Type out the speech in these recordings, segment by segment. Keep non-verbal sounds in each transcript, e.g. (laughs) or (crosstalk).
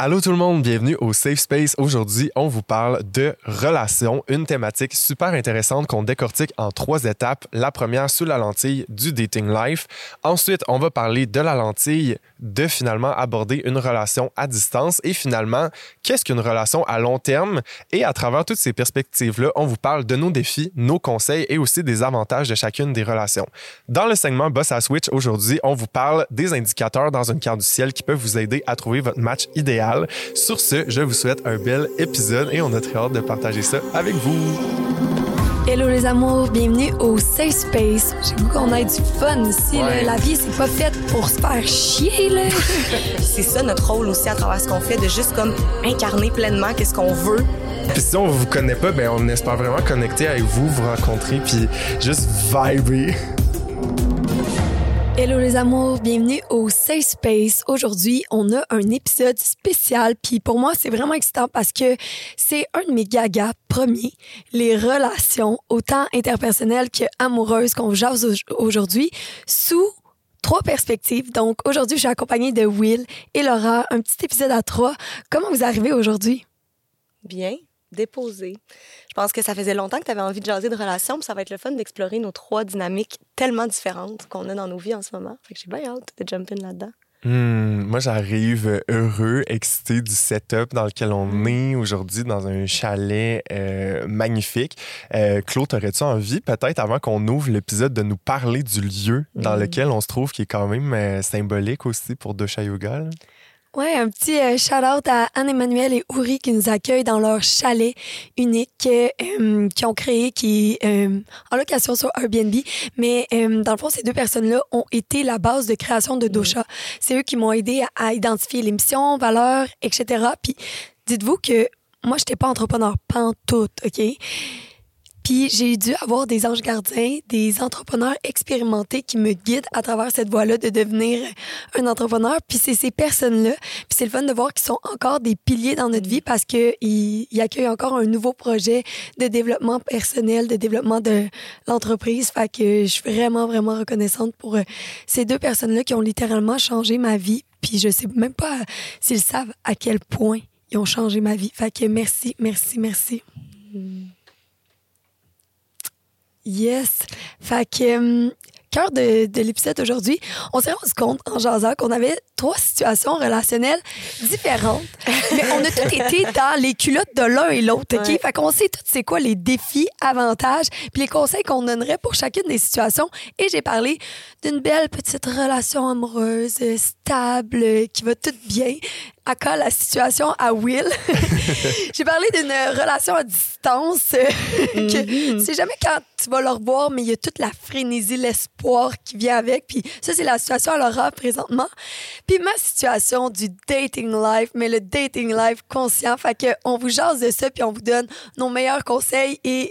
Allô tout le monde, bienvenue au Safe Space. Aujourd'hui, on vous parle de relations, une thématique super intéressante qu'on décortique en trois étapes. La première sous la lentille du dating life. Ensuite, on va parler de la lentille de finalement aborder une relation à distance et finalement, qu'est-ce qu'une relation à long terme? Et à travers toutes ces perspectives-là, on vous parle de nos défis, nos conseils et aussi des avantages de chacune des relations. Dans le segment Boss à Switch, aujourd'hui, on vous parle des indicateurs dans une carte du ciel qui peuvent vous aider à trouver votre match idéal sur ce, je vous souhaite un bel épisode et on a très hâte de partager ça avec vous. Hello les amours, bienvenue au Safe Space. J'ai goût qu'on ait du fun ici. La vie, c'est pas faite pour se faire chier. (laughs) c'est ça notre rôle aussi à travers ce qu'on fait, de juste comme incarner pleinement qu'est-ce qu'on veut. Puis si on vous connaît pas, ben on espère vraiment connecter avec vous, vous rencontrer, puis juste vibrer. Hello les amours, bienvenue au Safe Space. Aujourd'hui, on a un épisode spécial, puis pour moi, c'est vraiment excitant parce que c'est un de mes gagas premiers, les relations, autant interpersonnelles que amoureuses qu'on jase aujourd'hui, sous trois perspectives. Donc aujourd'hui, je suis accompagnée de Will et Laura, un petit épisode à trois. Comment vous arrivez aujourd'hui? Bien déposé. Je pense que ça faisait longtemps que tu avais envie de jaser de relations, puis ça va être le fun d'explorer nos trois dynamiques tellement différentes qu'on a dans nos vies en ce moment. Fait que j'ai bien hâte de jump in là-dedans. Hmm, moi, j'arrive heureux, excité du setup dans lequel on hmm. est aujourd'hui, dans un chalet euh, magnifique. Euh, Claude, aurais-tu envie, peut-être, avant qu'on ouvre l'épisode, de nous parler du lieu dans hmm. lequel on se trouve, qui est quand même euh, symbolique aussi pour Dosha Yoga? Oui, un petit euh, shout-out à Anne-Emmanuel et Ouri qui nous accueillent dans leur chalet unique euh, qui ont créé, qui euh, en location sur Airbnb. Mais dans le fond, ces deux personnes-là ont été la base de création de Dosha. C'est eux qui m'ont aidé à, identifier les missions, valeurs, etc. Puis dites-vous que moi, je n'étais pas entrepreneur pantoute, OK? Puis j'ai dû avoir des anges gardiens, des entrepreneurs expérimentés qui me guident à travers cette voie-là de devenir un entrepreneur. Puis c'est ces personnes-là. Puis c'est le fun de voir qu'ils sont encore des piliers dans notre vie parce qu'ils ils accueillent encore un nouveau projet de développement personnel, de développement de l'entreprise. Fait que je suis vraiment, vraiment reconnaissante pour euh, ces deux personnes-là qui ont littéralement changé ma vie. Puis je sais même pas s'ils savent à quel point ils ont changé ma vie. Fait que merci, merci, merci. Mm. Yes. Fait que, cœur de, de l'épisode aujourd'hui, on s'est rendu compte en jasant qu'on avait trois situations relationnelles différentes, mais on a tous été dans les culottes de l'un et l'autre, OK? Fait qu'on sait tout c'est quoi les défis, avantages, puis les conseils qu'on donnerait pour chacune des situations. Et j'ai parlé d'une belle petite relation amoureuse, stable, qui va tout bien, à la situation à Will. (laughs) J'ai parlé d'une relation à distance. que C'est jamais quand tu vas le revoir, mais il y a toute la frénésie, l'espoir qui vient avec. Puis ça, c'est la situation à Laura présentement. Puis ma situation du dating life, mais le dating life conscient. Fait que on vous jase de ça, puis on vous donne nos meilleurs conseils et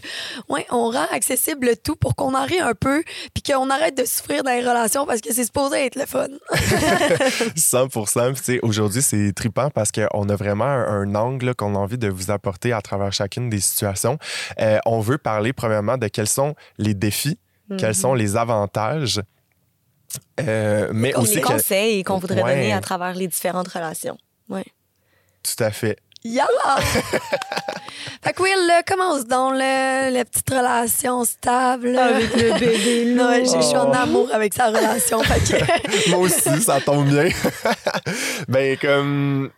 (laughs) ouais, on rend accessible tout pour qu'on en rie un peu, puis qu'on arrête de souffrir dans les relations parce que c'est supposé être le fun. (laughs) 100 Puis aujourd'hui, c'est trippant parce qu'on a vraiment un, angle qu'on a envie de vous apporter à travers chacune des situations. Euh, on veut parler premièrement de quels sont les défis, quels mhm. sont les avantages. Euh, mais aussi les conseils qu'on voudrait donner à travers les différentes relations. Ouais. Tout à fait. Yalla! (laughs) fait que Will, commence donc la petite relation stable. Avec le bébé non, (laughs) je, suis en oh. amour avec sa relation. (laughs) moi aussi, ça tombe bien. ben, comme...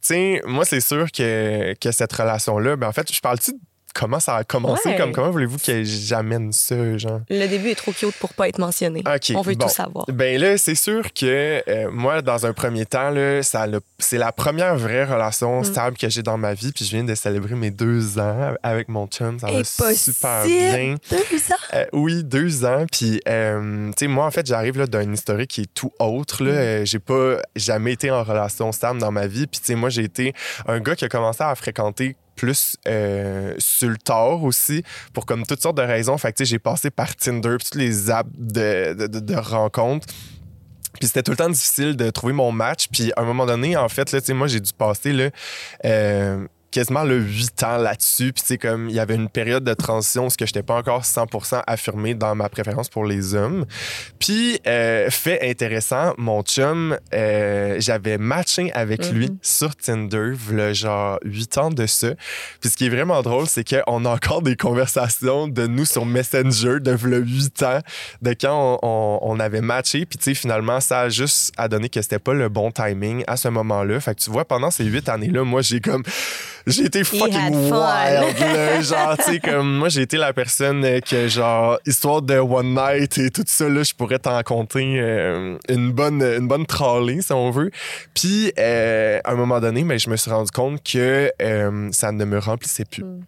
Tu sais, moi, c'est sûr que, que cette relation-là, ben, en fait, je parle-tu comment ça a commencé? Comme, comment voulez-vous que j'amène ça, genre? Le début est trop cute pour pas être mentionné. On veut tout savoir. Ben là, c'est sûr que euh, moi, dans un premier temps, là, ça c'est la première vraie relation mm. stable que j'ai dans ma vie. Puis je viens de célébrer mes deux ans avec mon chum. Ça va super bien. Deux ans? Euh, oui, deux ans. Puis, euh, tu sais, moi, en fait, j'arrive d'un historique qui est tout autre. Là. Mm. j'ai pas jamais été en relation stable dans ma vie. Puis, tu sais, moi, j'ai été un gars qui a commencé à fréquenter plus euh, sur le tard aussi, pour comme toutes sortes de raisons. Fait que j'ai passé par Tinder, puis toutes les apps de, de, de, rencontres. Puis c'était tout le temps difficile de trouver mon match. Puis à un moment donné, en fait, là, moi, j'ai dû passer là, euh, quasiment le 8 ans là-dessus. Puis, tu sais, comme il y avait une période de transition où je n'étais pas encore 100% affirmé dans ma préférence pour les hommes. Puis, euh, fait intéressant, mon chum, euh, j'avais matché avec lui Mhm. sur Tinder, le genre 8 ans de ça. Puis, ce qui est vraiment drôle, c'est qu'on a encore des conversations de nous sur Messenger de le 8 ans, de quand on, on- on avait matché. Puis, tu sais, finalement, ça a juste à donner que c'était pas le bon timing à ce moment-là. Fait que tu vois, pendant ces 8 années-là, moi, j'ai comme j'ai été fucking wild. là. genre, tu sais, comme moi, j'ai été la personne euh, que, genre, histoire de one night et tout ça, là, je pourrais t'en compter euh, une bonne une bonne trolley, si on veut. Puis, euh, à un moment donné, mais je me suis rendu compte que euh, ça ne me remplissait plus. Mm.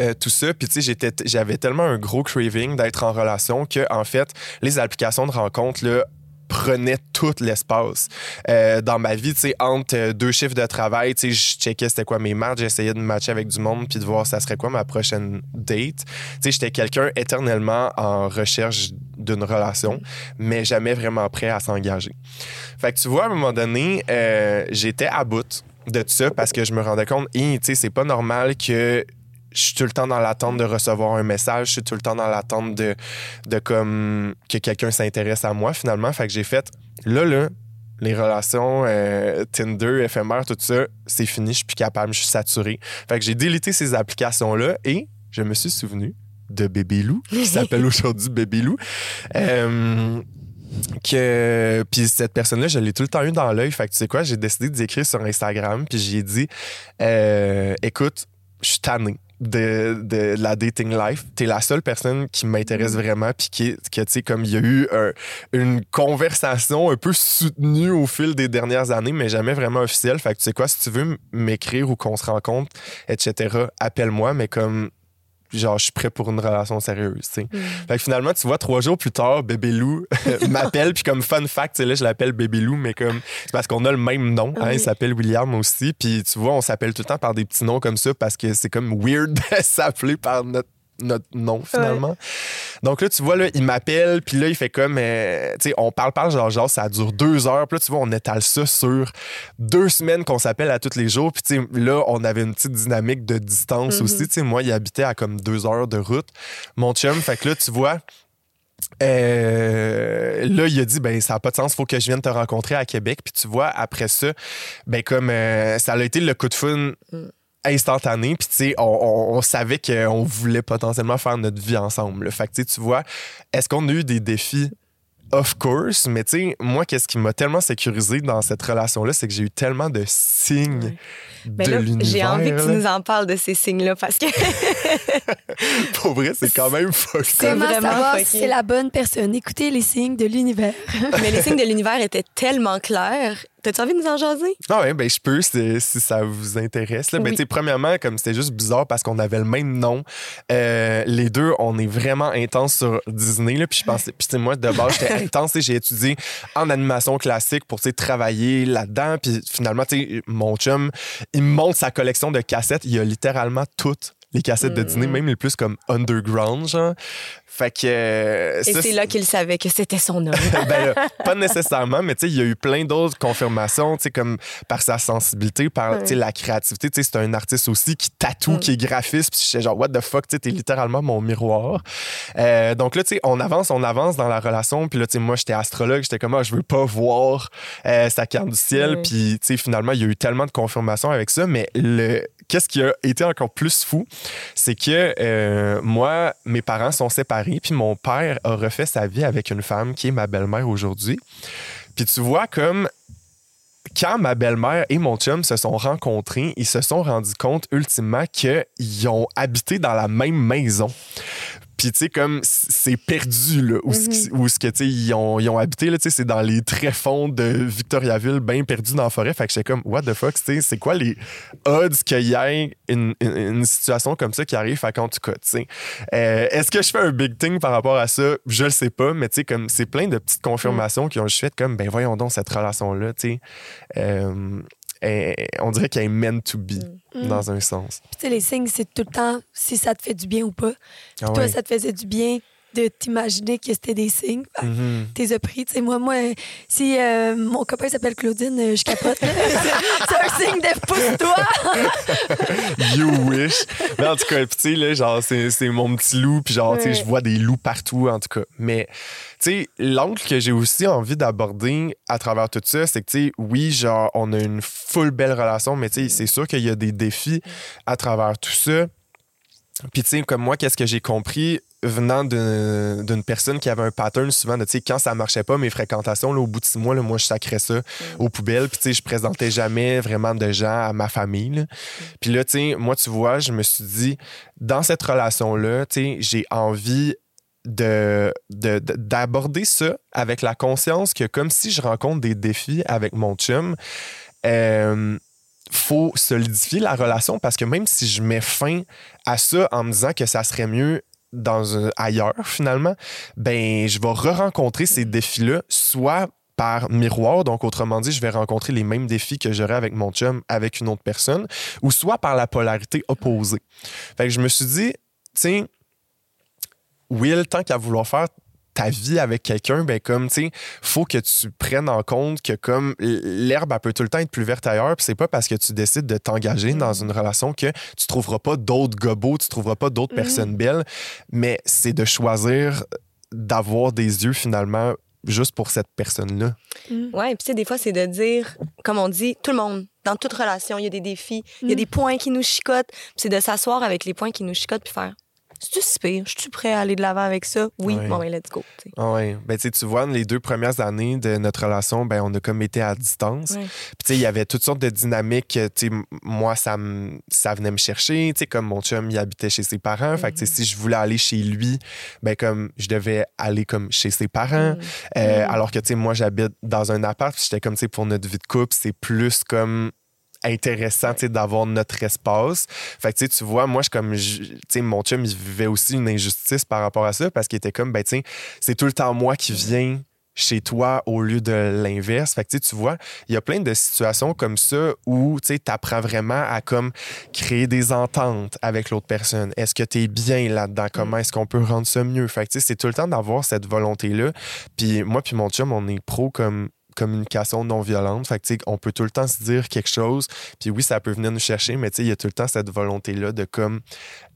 Euh, tout ça, puis tu sais, j'avais tellement un gros craving d'être en relation que, en fait, les applications de rencontre, là, prenaient tout l'espace. Euh, dans ma vie, tu sais, entre euh, deux chiffres de travail, tu sais, je checkais c'était quoi mes matchs, j'essayais de matcher avec du monde puis de voir ça serait quoi ma prochaine date. Tu sais, j'étais quelqu'un éternellement en recherche d'une relation, mais jamais vraiment prêt à s'engager. Fait que tu vois, à un moment donné, euh, j'étais à bout de ça parce que je me rendais compte, Hi, tu sais, c'est pas normal que je suis tout le temps dans l'attente de recevoir un message, je suis tout le temps dans l'attente de, de comme que quelqu'un s'intéresse à moi finalement. Fait que j'ai fait là là les relations euh, Tinder, éphémères, tout ça, c'est fini, je suis plus capable, je suis saturé. Fait que j'ai délité ces applications là et je me suis souvenu de Bébé Lou qui (laughs) s'appelle aujourd'hui Bébé Lou. Euh, que puis cette personne là je l'ai tout le temps eu dans l'œil fait que tu sais quoi j'ai décidé d'écrire sur Instagram puis j'ai dit euh, écoute je suis tanné de, de la dating life. T'es la seule personne qui m'intéresse vraiment, puis qui, que, tu sais, comme il y a eu un- une conversation un peu soutenue au fil des dernières années, mais jamais vraiment officielle. Fait que tu sais quoi, si tu veux m'écrire ou qu'on se rencontre, etc., appelle-moi, mais comme, genre, je suis prêt pour une relation sérieuse, tu sais. Mm. Fait que finalement, tu vois, trois jours plus tard, Bébé Lou (laughs) m'appelle, puis comme fun fact, tu sais, là, je l'appelle Bébé Lou, mais comme, c'est parce qu'on a le même nom, hein, Oui. il s'appelle William aussi, puis tu vois, on s'appelle tout le temps par des petits noms comme ça parce que c'est comme weird (laughs) de s'appeler par notre notre nom finalement. Donc là tu vois là il m'appelle puis là il fait comme euh, tu sais on parle parle genre genre ça dure deux heures puis là tu vois on étale ça sur deux semaines qu'on s'appelle à tous les jours puis tu sais là on avait une petite dynamique de distance Mhm. aussi tu sais moi il habitait à comme deux heures de route mon chum fait que là tu vois euh, là, il a dit, ben, ça n'a pas de sens, faut que je vienne te rencontrer à Québec. Puis tu vois, après ça, ben, comme euh, ça a été le coup de fun. Instantané. Puis tu sais, on, on- on savait qu'on voulait potentiellement faire notre vie ensemble. là. Fait que tu sais, tu vois, est-ce qu'on a eu des défis? Of course, mais tu sais, moi, qu'est-ce qui m'a tellement sécurisé dans cette relation-là, c'est que j'ai eu tellement de signes Ouais. de Ben l'univers. j'ai envie que tu nous en parles de ces signes-là parce que (laughs) Pour vrai, c'est quand même up. Comment vraiment savoir fucké. si c'est la bonne personne? Écoutez les signes de l'univers. (laughs) mais les signes de l'univers étaient tellement clairs. T'as-tu envie de nous en jaser? Ah ouais, ben je peux si, si ça vous intéresse. Là. Ben, Oui. premièrement, comme c'était juste bizarre parce qu'on avait le même nom, euh, les deux, on est vraiment intense sur Disney. Là, puis je pensais, puis moi de base, j'étais (laughs) intense. J'ai étudié en animation classique pour travailler là-dedans. Puis finalement, mon chum, il me montre sa collection de cassettes. Il y a littéralement toutes les cassettes de Mm. Disney, même les plus comme underground, genre. Fait que. euh, Et c'est là qu'il savait que c'était son homme. (laughs) ben là, pas nécessairement, mais tu sais, il y a eu plein d'autres confirmations, tu sais, comme par sa sensibilité, par la créativité. Tu sais, c'est un artiste aussi qui tatoue, Mm. qui est graphiste. Puis j'étais genre, what the fuck, tu sais, t'es littéralement mon miroir. Euh, donc là, tu sais, on avance, on avance dans la relation. Puis là, tu sais, moi, j'étais astrologue, j'étais comme, ah, je veux pas voir euh, sa carte du ciel. Mm. Puis, tu sais, finalement, il y a eu tellement de confirmations avec ça. Mais le. Qu'est-ce qui a été encore plus fou, c'est que euh, moi, mes parents sont séparés, puis mon père a refait sa vie avec une femme qui est ma belle-mère aujourd'hui. Puis tu vois comme quand ma belle-mère et mon chum se sont rencontrés, ils se sont rendus compte ultimement qu'ils ont habité dans la même maison. Puis, tu sais, comme c'est perdu, là, où, qui- où ce que, tu sais, ils ont, ils ont habité, là, tu sais, c'est dans les tréfonds de Victoriaville, bien perdu dans la forêt. Fait que j'étais comme, what the fuck, tu sais, c'est quoi les odds qu'il y ait une, une- une situation comme ça qui arrive? Fait qu'en tout cas, tu sais, euh, est-ce que je fais un big thing par rapport à ça? Je le sais pas, mais tu sais, comme, c'est plein de petites confirmations qui ont juste fait comme, ben voyons donc cette relation-là, tu sais. Euh, on dirait qu'elle est meant to be, Mm. dans un sens. Puis, tu sais, les signes, c'est tout le temps si ça te fait du bien ou pas. Ah Toi, ouais. ça te faisait du bien de t'imaginer que c'était des signes. Mhm. T'es pris. Tu sais, moi, moi, si euh, mon copain s'appelle Claudine, euh, je capote. (laughs) c'est un signe de Débarrasse-toi! (laughs) you wish. Mais en tout cas, tu sais, là, genre, c'est, mon petit loup, puis genre, tu sais, je vois des loups partout, en tout cas. Mais, tu sais, l'angle que j'ai aussi envie d'aborder à travers tout ça, c'est que, tu sais, oui, genre, on a une full belle relation, mais, tu sais, c'est sûr qu'il y a des défis à travers tout ça. Puis, tu sais, comme moi, qu'est-ce que j'ai compris venant d'une personne qui avait un pattern souvent de, tu sais, quand ça marchait pas, mes fréquentations, là, au bout de six mois, là, moi, je sacrais ça aux poubelles. Puis, tu sais, je présentais jamais vraiment de gens à ma famille. là. Puis là, tu sais, moi, tu vois, je me suis dit, dans cette relation-là, tu sais, j'ai envie de- d'aborder ça avec la conscience que comme si je rencontre des défis avec mon chum, euh, faut solidifier la relation parce que même si je mets fin à ça en me disant que ça serait mieux dans ailleurs finalement, ben je vais re-rencontrer ces défis-là, soit par miroir, donc autrement dit, je vais rencontrer les mêmes défis que j'aurais avec mon chum avec une autre personne, ou soit par la polarité opposée. Fait que je me suis dit, tiens, Will, tant qu'à vouloir faire ta vie avec quelqu'un, ben comme, tu sais, faut que tu prennes en compte que comme l'herbe, elle peut tout le temps être plus verte ailleurs, puis c'est pas parce que tu décides de t'engager dans une relation que tu trouveras pas d'autres gobos, tu trouveras pas d'autres Mhm. personnes belles, mais c'est de choisir d'avoir des yeux finalement juste pour cette personne-là. Ouais, puis tu sais, des fois, c'est de dire, comme on dit, tout le monde, dans toute relation, il y a des défis, il y a Mm. des points qui nous chicotent. Puis c'est de s'asseoir avec les points qui nous chicotent puis faire, c'est-tu si pire? Je suis prêt à aller de l'avant avec ça? Oui, Ouais. bon, ben, let's go. tu sais. Ah ouais. Ben, tu vois, les deux premières années de notre relation, ben, on a comme été à distance. Ouais. Puis, tu sais, il y avait toutes sortes de dynamiques. Tu sais, m- moi, ça, ça venait me chercher. Tu sais, comme mon chum, il habitait chez ses parents. Fait que, sais, si je voulais aller chez lui, ben, comme, je devais aller comme chez ses parents. Mm. Euh, Mm. Alors que, tu sais, moi, j'habite dans un appart. puis J'étais comme, tu sais, pour notre vie de couple, c'est plus comme intéressant, tu sais, d'avoir notre espace. Fait que, tu vois, moi, je comme, je- mon chum, il vivait aussi une injustice par rapport à ça parce qu'il était comme, ben, c'est tout le temps moi qui viens chez toi au lieu de l'inverse. Fait que, tu vois, il y a plein de situations comme ça où, tu sais, t'apprends vraiment à, comme, créer des ententes avec l'autre personne. Est-ce que tu es bien là-dedans? Comment est-ce qu'on peut rendre ça mieux? Fait que, c'est tout le temps d'avoir cette volonté-là. Puis moi puis mon chum, on est pro comme communication non violente. Fait que, on peut tout le temps se dire quelque chose. Puis oui, ça peut venir nous chercher, mais il y a tout le temps cette volonté-là de comme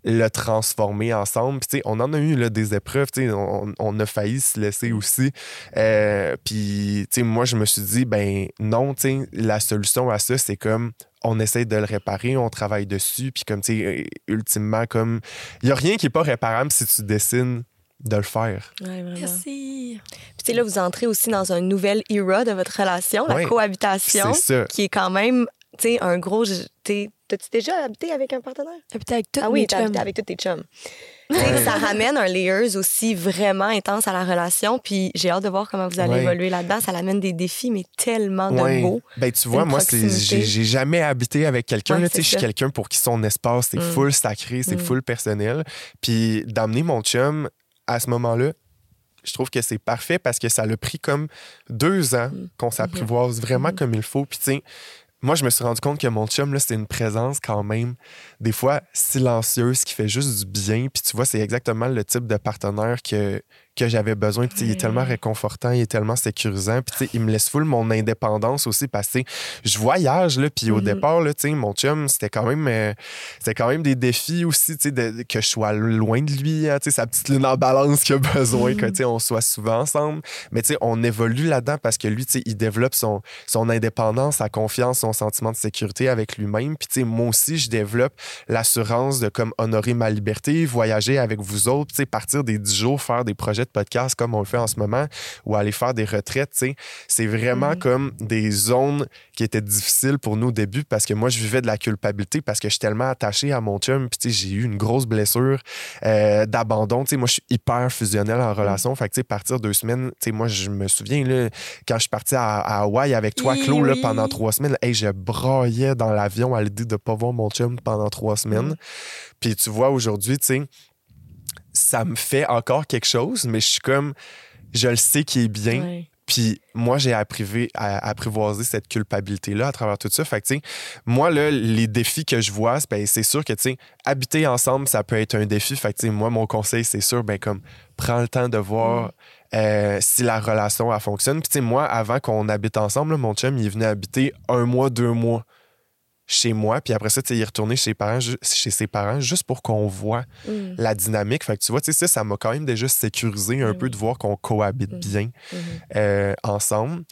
le transformer ensemble. Puis on en a eu des épreuves. On, on a failli se laisser aussi. Euh, puis moi, je me suis dit, ben non, la solution à ça, c'est comme on essaie de le réparer, on travaille dessus. Puis comme, tu sais, ultimement, comme, il n'y a rien qui n'est pas réparable si tu décides de le faire. Ouais, vraiment. Merci. Puis tu sais, là, vous entrez aussi dans un nouvel era de votre relation, Ouais. la cohabitation, C'est ça. qui est quand même, tu sais, un gros. t'es- T'as-tu déjà habité avec un partenaire? Habiter avec toutes Ah oui, chums. habité avec tous tes chums. Ça ramène un layers aussi vraiment intense à la relation. Puis j'ai hâte de voir comment vous allez Ouais. évoluer là-dedans. Ça l'amène des défis, mais tellement de Ouais. beaux. Ben, tu vois, Une moi, j'ai jamais habité avec quelqu'un. Ouais, je suis quelqu'un pour qui son espace, c'est Mm. full sacré, c'est Mm. full personnel. Puis d'amener mon chum à ce moment-là, je trouve que c'est parfait parce que ça l'a pris comme deux ans Mm. qu'on s'apprivoise vraiment Mm. comme il faut. Puis tu sais, moi, je me suis rendu compte que mon chum, là, c'est une présence quand même, des fois silencieuse, qui fait juste du bien. Puis tu vois, c'est exactement le type de partenaire que, que j'avais besoin. Puis il est tellement réconfortant, il est tellement sécurisant. Puis il me laisse full mon indépendance aussi parce que tu sais, je voyage, là. Puis au Mhm. départ, là, mon chum, c'était quand même, euh, c'était quand même des défis aussi, de- que je sois loin de lui, hein, sa petite lune en balance qui a besoin que, Mhm. tu sais, on soit souvent ensemble. Mais on évolue là-dedans parce que lui, il développe son, son indépendance, sa confiance, son sentiment de sécurité avec lui-même. Puis, moi aussi, je développe l'assurance de comme honorer ma liberté, voyager avec vous autres, partir des 10 jours, faire des projets de podcast comme on le fait en ce moment, ou aller faire des retraites. C'est vraiment comme des zones qui étaient difficiles pour nous au début parce que moi, je vivais de la culpabilité parce que je suis tellement attaché à mon chum. Puis, j'ai eu une grosse blessure euh, d'abandon. Moi, je suis hyper fusionnel en relation. Fait que, partir deux semaines, moi, je me souviens, là, quand je suis parti à, à Hawaï avec toi, Oui, Claude, là, oui. pendant trois semaines, hey, je braillais dans l'avion à l'idée de pas voir mon chum pendant trois semaines. Mm. Puis, tu vois, aujourd'hui, tu sais, ça me fait encore quelque chose, mais je suis comme, je le sais qu'il est bien. Ouais. Puis moi, j'ai apprivé, à, apprivoisé cette culpabilité-là à travers tout ça. Fait que, tu sais, moi, là, les défis que je vois, c'est ben, c'est sûr que, tu sais, habiter ensemble, ça peut être un défi. Fait que, tu sais, moi, mon conseil, c'est sûr, ben, comme, prends le temps de voir euh, si la relation, elle fonctionne. Puis, tu sais, moi, avant qu'on habite ensemble, là, mon chum, il est venu habiter un mois, deux mois chez moi, puis après ça, il est retourné chez, ses parents, ju- chez ses parents juste pour qu'on voit Mm. la dynamique. Fait que tu vois, tu sais, ça, ça m'a quand même déjà sécurisé un Mhm. peu de voir qu'on cohabite Mhm. bien Mhm. euh, ensemble.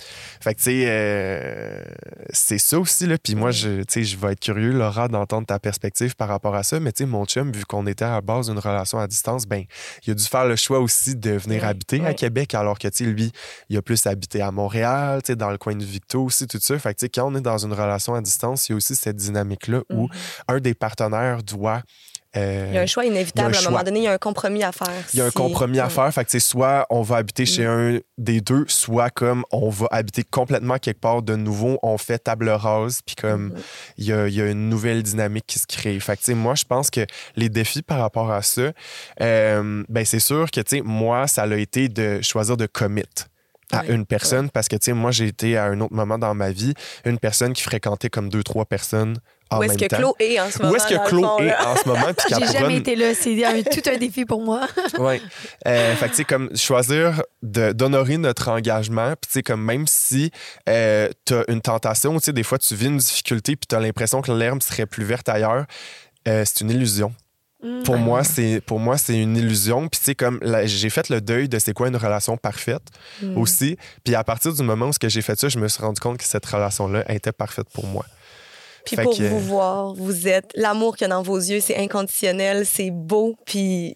Fait que, tu sais, euh, c'est ça aussi, là. Puis moi, je, tu sais, je vais être curieux, Laura, d'entendre ta perspective par rapport à ça. Mais, tu sais, mon chum, vu qu'on était à la base d'une relation à distance, ben, il a dû faire le choix aussi de venir habiter à. Québec, alors que, tu sais, lui, il a plus habité à Montréal, tu sais, dans le coin de Victo aussi, tout ça. Fait que, tu sais, quand on est dans une relation à distance, il y a aussi cette dynamique-là où Mhm. un des partenaires doit. euh, Il y a un choix inévitable. un à un moment donné, il y a un compromis à faire. il y a un compromis à faire. Fait que c'est soit on va habiter chez un des deux, soit comme on va habiter complètement quelque part de nouveau, on fait table rase, puis comme Mhm. il y, a, il y a une nouvelle dynamique qui se crée. Fait que, moi, je pense que les défis par rapport à ça, euh, ben, c'est sûr que, moi, ça a été de choisir de commit à une personne parce que, tu sais, moi, j'ai été à un autre moment dans ma vie une personne qui fréquentait comme deux, trois personnes en Où est-ce que temps. Claude est en ce moment? Où est-ce que fond, est là? en ce moment? J'ai jamais été là. C'est un- tout un défi pour moi. (laughs) oui. Euh, fait que, tu sais, comme choisir de- d'honorer notre engagement, puis, tu sais, comme même si euh, tu as une tentation, tu sais, des fois, tu vis une difficulté, puis tu as l'impression que l'herbe serait plus verte ailleurs, euh, c'est une illusion. Mm. Pour moi, c'est pour moi c'est une illusion. Puis tu sais comme j'ai fait le deuil de c'est quoi une relation parfaite Mm. aussi. Puis à partir du moment où ce que j'ai fait ça, je me suis rendu compte que cette relation là était parfaite pour moi. Puis Fait pour que- vous voir, vous êtes l'amour qu'il y a dans vos yeux, c'est inconditionnel, c'est beau, puis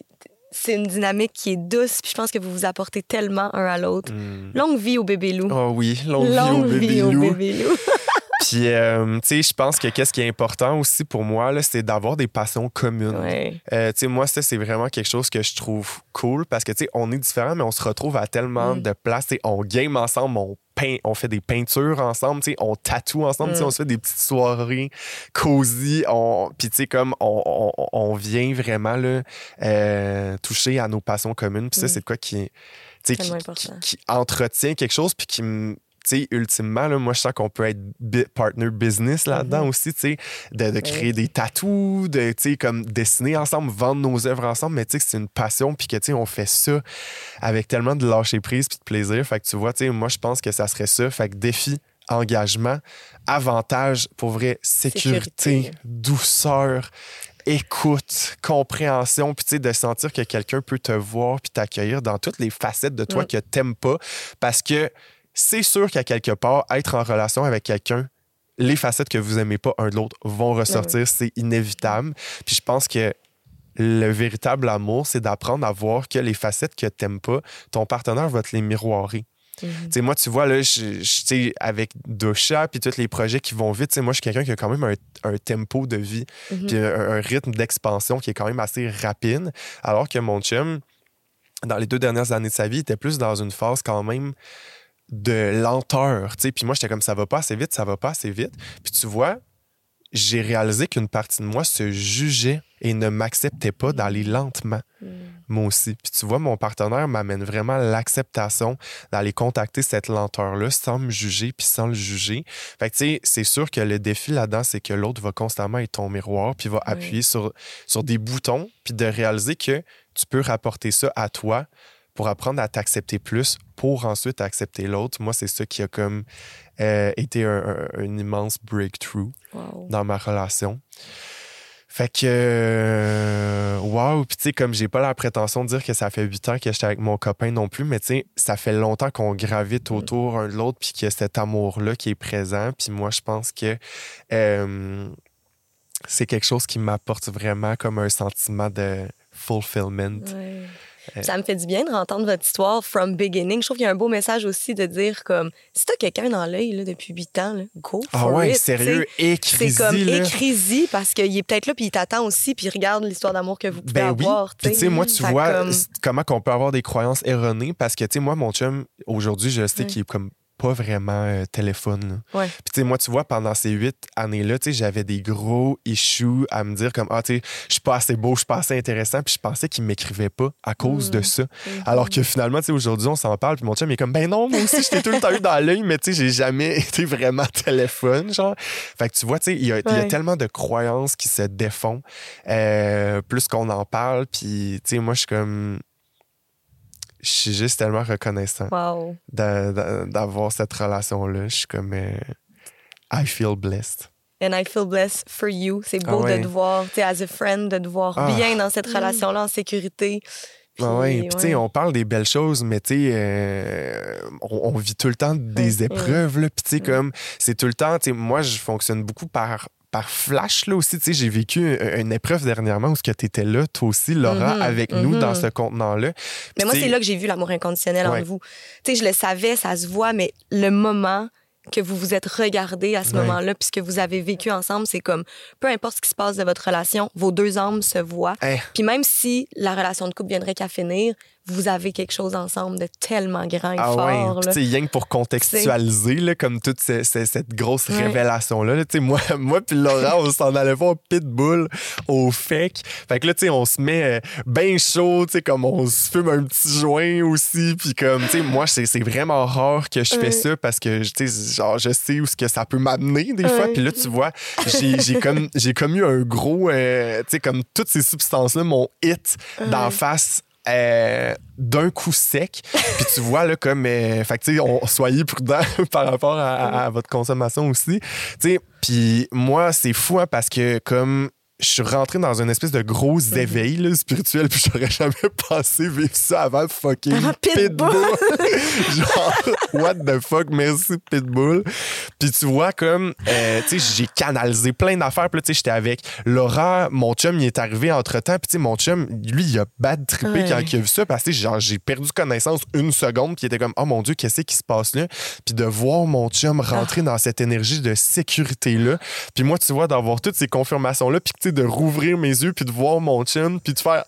c'est une dynamique qui est douce, puis je pense que vous vous apportez tellement un à l'autre. Hmm. Longue vie au bébé loup. Oh oui, longue, vie au bébé loup. bébé loup. (laughs) Puis, euh, tu sais, je pense que qu'est-ce qui est important aussi pour moi, c'est d'avoir des passions communes. Ouais. Euh, tu sais, moi, ça, c'est vraiment quelque chose que je trouve cool parce que, tu sais, on est différents, mais on se retrouve à tellement Mm. de places. On game ensemble, on peint, on fait des peintures ensemble, tu sais, on tatoue ensemble, tu sais, Mm. on se fait des petites soirées cosy. On... Puis, tu sais, comme on, on- on vient vraiment là, euh, toucher à nos passions communes. Puis ça, Mm. c'est de quoi qui, qui, qui, qui entretient quelque chose, puis qui me sais, ultimement, là, moi, je sens qu'on peut être bi- partner business là-dedans Mhm. aussi, tu sais, de, créer des tatous, de, tu sais, comme dessiner ensemble, vendre nos œuvres ensemble, mais tu sais, que c'est une passion, puis que, tu sais, on fait ça avec tellement de lâcher prise puis de plaisir. Fait que tu vois, tu sais, moi, je pense que ça serait ça. Fait que défi, engagement, avantage, pour vrai, sécurité, Sécurité. douceur, écoute, compréhension, puis tu sais, de sentir que quelqu'un peut te voir puis t'accueillir dans toutes les facettes de toi Mm. que t'aimes pas. Parce que c'est sûr qu'à quelque part, être en relation avec quelqu'un, les facettes que vous aimez pas un de l'autre vont ressortir, c'est inévitable. Puis je pense que le véritable amour, c'est d'apprendre à voir que les facettes que t'aimes pas, ton partenaire va te les miroirer. Tu sais, moi, tu vois, là, je, je- avec Dosha, puis tous les projets qui vont vite, moi, je suis quelqu'un qui a quand même un, un tempo de vie, Mhm. puis un, un rythme d'expansion qui est quand même assez rapide, alors que mon chum, dans les deux dernières années de sa vie, était plus dans une phase quand même de lenteur, puis moi, j'étais comme, ça va pas assez vite, ça va pas assez vite, puis tu vois, j'ai réalisé qu'une partie de moi se jugeait et ne m'acceptait pas d'aller lentement Mhm. moi aussi. Puis tu vois, mon partenaire m'amène vraiment l'acceptation d'aller contacter cette lenteur-là sans me juger puis sans le juger. Fait que tu sais, c'est sûr que le défi là-dedans, c'est que l'autre va constamment être ton miroir puis va Oui. appuyer sur, sur des boutons puis de réaliser que tu peux rapporter ça à toi pour apprendre à t'accepter plus pour ensuite accepter l'autre. Moi, c'est ça qui a comme euh, été un, un- un immense breakthrough Wow. dans ma relation. Fait que, euh, wow, puis tu sais, comme j'ai pas la prétention de dire que ça fait huit ans que j'étais avec mon copain non plus, mais tu sais, ça fait longtemps qu'on gravite autour un de l'autre, puis qu'il y a cet amour-là qui est présent. Puis moi, je pense que euh, c'est quelque chose qui m'apporte vraiment comme un sentiment de fulfillment. Ouais. Ça me fait du bien de entendre votre histoire from beginning. Je trouve qu'il y a un beau message aussi de dire comme si t'as quelqu'un dans l'œil depuis huit ans, là, go Ah for ouais, it, sérieux, sais. C'est écris comme écris-y parce qu'il est peut-être là puis il t'attend aussi puis il regarde l'histoire d'amour que vous pouvez Ben avoir. Puis tu sais, moi, tu vois comme- comment qu'on peut avoir des croyances erronées parce que, tu sais, moi, mon chum, aujourd'hui, je sais Ouais. qu'il est comme pas vraiment euh, téléphone. là. Ouais. Puis, tu sais, moi, tu vois, pendant ces huit années-là, tu sais, j'avais des gros issues à me dire comme, ah, tu sais, je suis pas assez beau, je suis pas assez intéressant. Puis, je pensais qu'il m'écrivait pas à cause de Mm. ça. Mhm. Alors que finalement, tu sais, aujourd'hui, on s'en parle. Puis, mon chum, est comme, ben non, moi aussi, j'étais tout le temps eu dans l'œil, mais tu sais, j'ai jamais (laughs) été vraiment téléphone, genre. Fait que tu vois, tu sais, il y, a- y tellement de croyances qui se défont euh, plus qu'on en parle. Puis, tu sais, moi, je suis comme. Je suis juste tellement reconnaissant Wow. d'avoir cette relation-là. Je suis comme. euh, I feel blessed. And I feel blessed for you. C'est Ah beau ouais. de te voir, tu sais, as a friend, de te voir Ah. bien dans cette Mm. relation-là, en sécurité. Puis, Ah ouais, puis tu sais, ouais. on parle des belles choses, mais tu sais, euh, on, on vit tout le temps des Ouais. épreuves, là. Puis tu sais, Ouais. comme, c'est tout le temps, tu sais, moi, je fonctionne beaucoup par par flash, là aussi, tu sais, j'ai vécu une, épreuve dernièrement où tu étais là, toi aussi, Laura, Mhm, avec nous mhm. dans ce contenant-là. Mais moi, c'est là que j'ai vu l'amour inconditionnel Ouais. entre vous. Tu sais, je le savais, ça se voit, mais le moment que vous vous êtes regardés à ce Ouais. moment-là, puis ce que vous avez vécu ensemble, c'est comme, peu importe ce qui se passe de votre relation, vos deux âmes se voient. Hein. Puis même si la relation de couple viendrait qu'à finir, vous avez quelque chose ensemble de tellement grand et Ah ouais, fort. Puis sais, rien que pour contextualiser, là, comme toute ce- ce- cette grosse Ouais. révélation-là, là, moi, (laughs) moi puis Laura, on s'en allait voir Pitbull au FEC. Fait que là, tu sais, on se met euh, bien chaud, comme on se fume un petit joint aussi, puis comme, tu sais, moi, c'est vraiment rare que je fais Ouais. ça parce que, tu sais, genre, je sais où ce que ça peut m'amener des fois, Ouais. puis là, tu vois, j'ai comme, comme eu un gros, euh, tu sais, comme toutes ces substances-là m'ont hit d'en Ouais. face euh, d'un coup sec. Puis tu vois, là, comme. euh, fait que, on- soyez prudents (laughs) par rapport à, à- à votre consommation aussi. Tu sais, puis moi, c'est fou, hein, parce que, comme. Je suis rentré dans une espèce de gros Mhm. éveil là, spirituel, puis j'aurais jamais (laughs) pensé vivre ça avant fucking Pitbull. (laughs) Genre, what the fuck, merci Pitbull. Puis tu vois, comme, euh, tu sais, j'ai canalisé plein d'affaires. Puis tu sais, j'étais avec Laura, mon chum, il est arrivé entre temps. Puis tu sais, mon chum, lui, il a bad trippé Ouais. quand il a vu ça. Parce que genre, j'ai perdu connaissance une seconde. Puis il était comme, oh mon Dieu, qu'est-ce qui se passe là? Puis de voir mon chum rentrer dans cette énergie de sécurité-là. Puis moi, tu vois, d'avoir toutes ces confirmations-là. Puis de rouvrir mes yeux. Puis de voir mon chum. Puis de faire,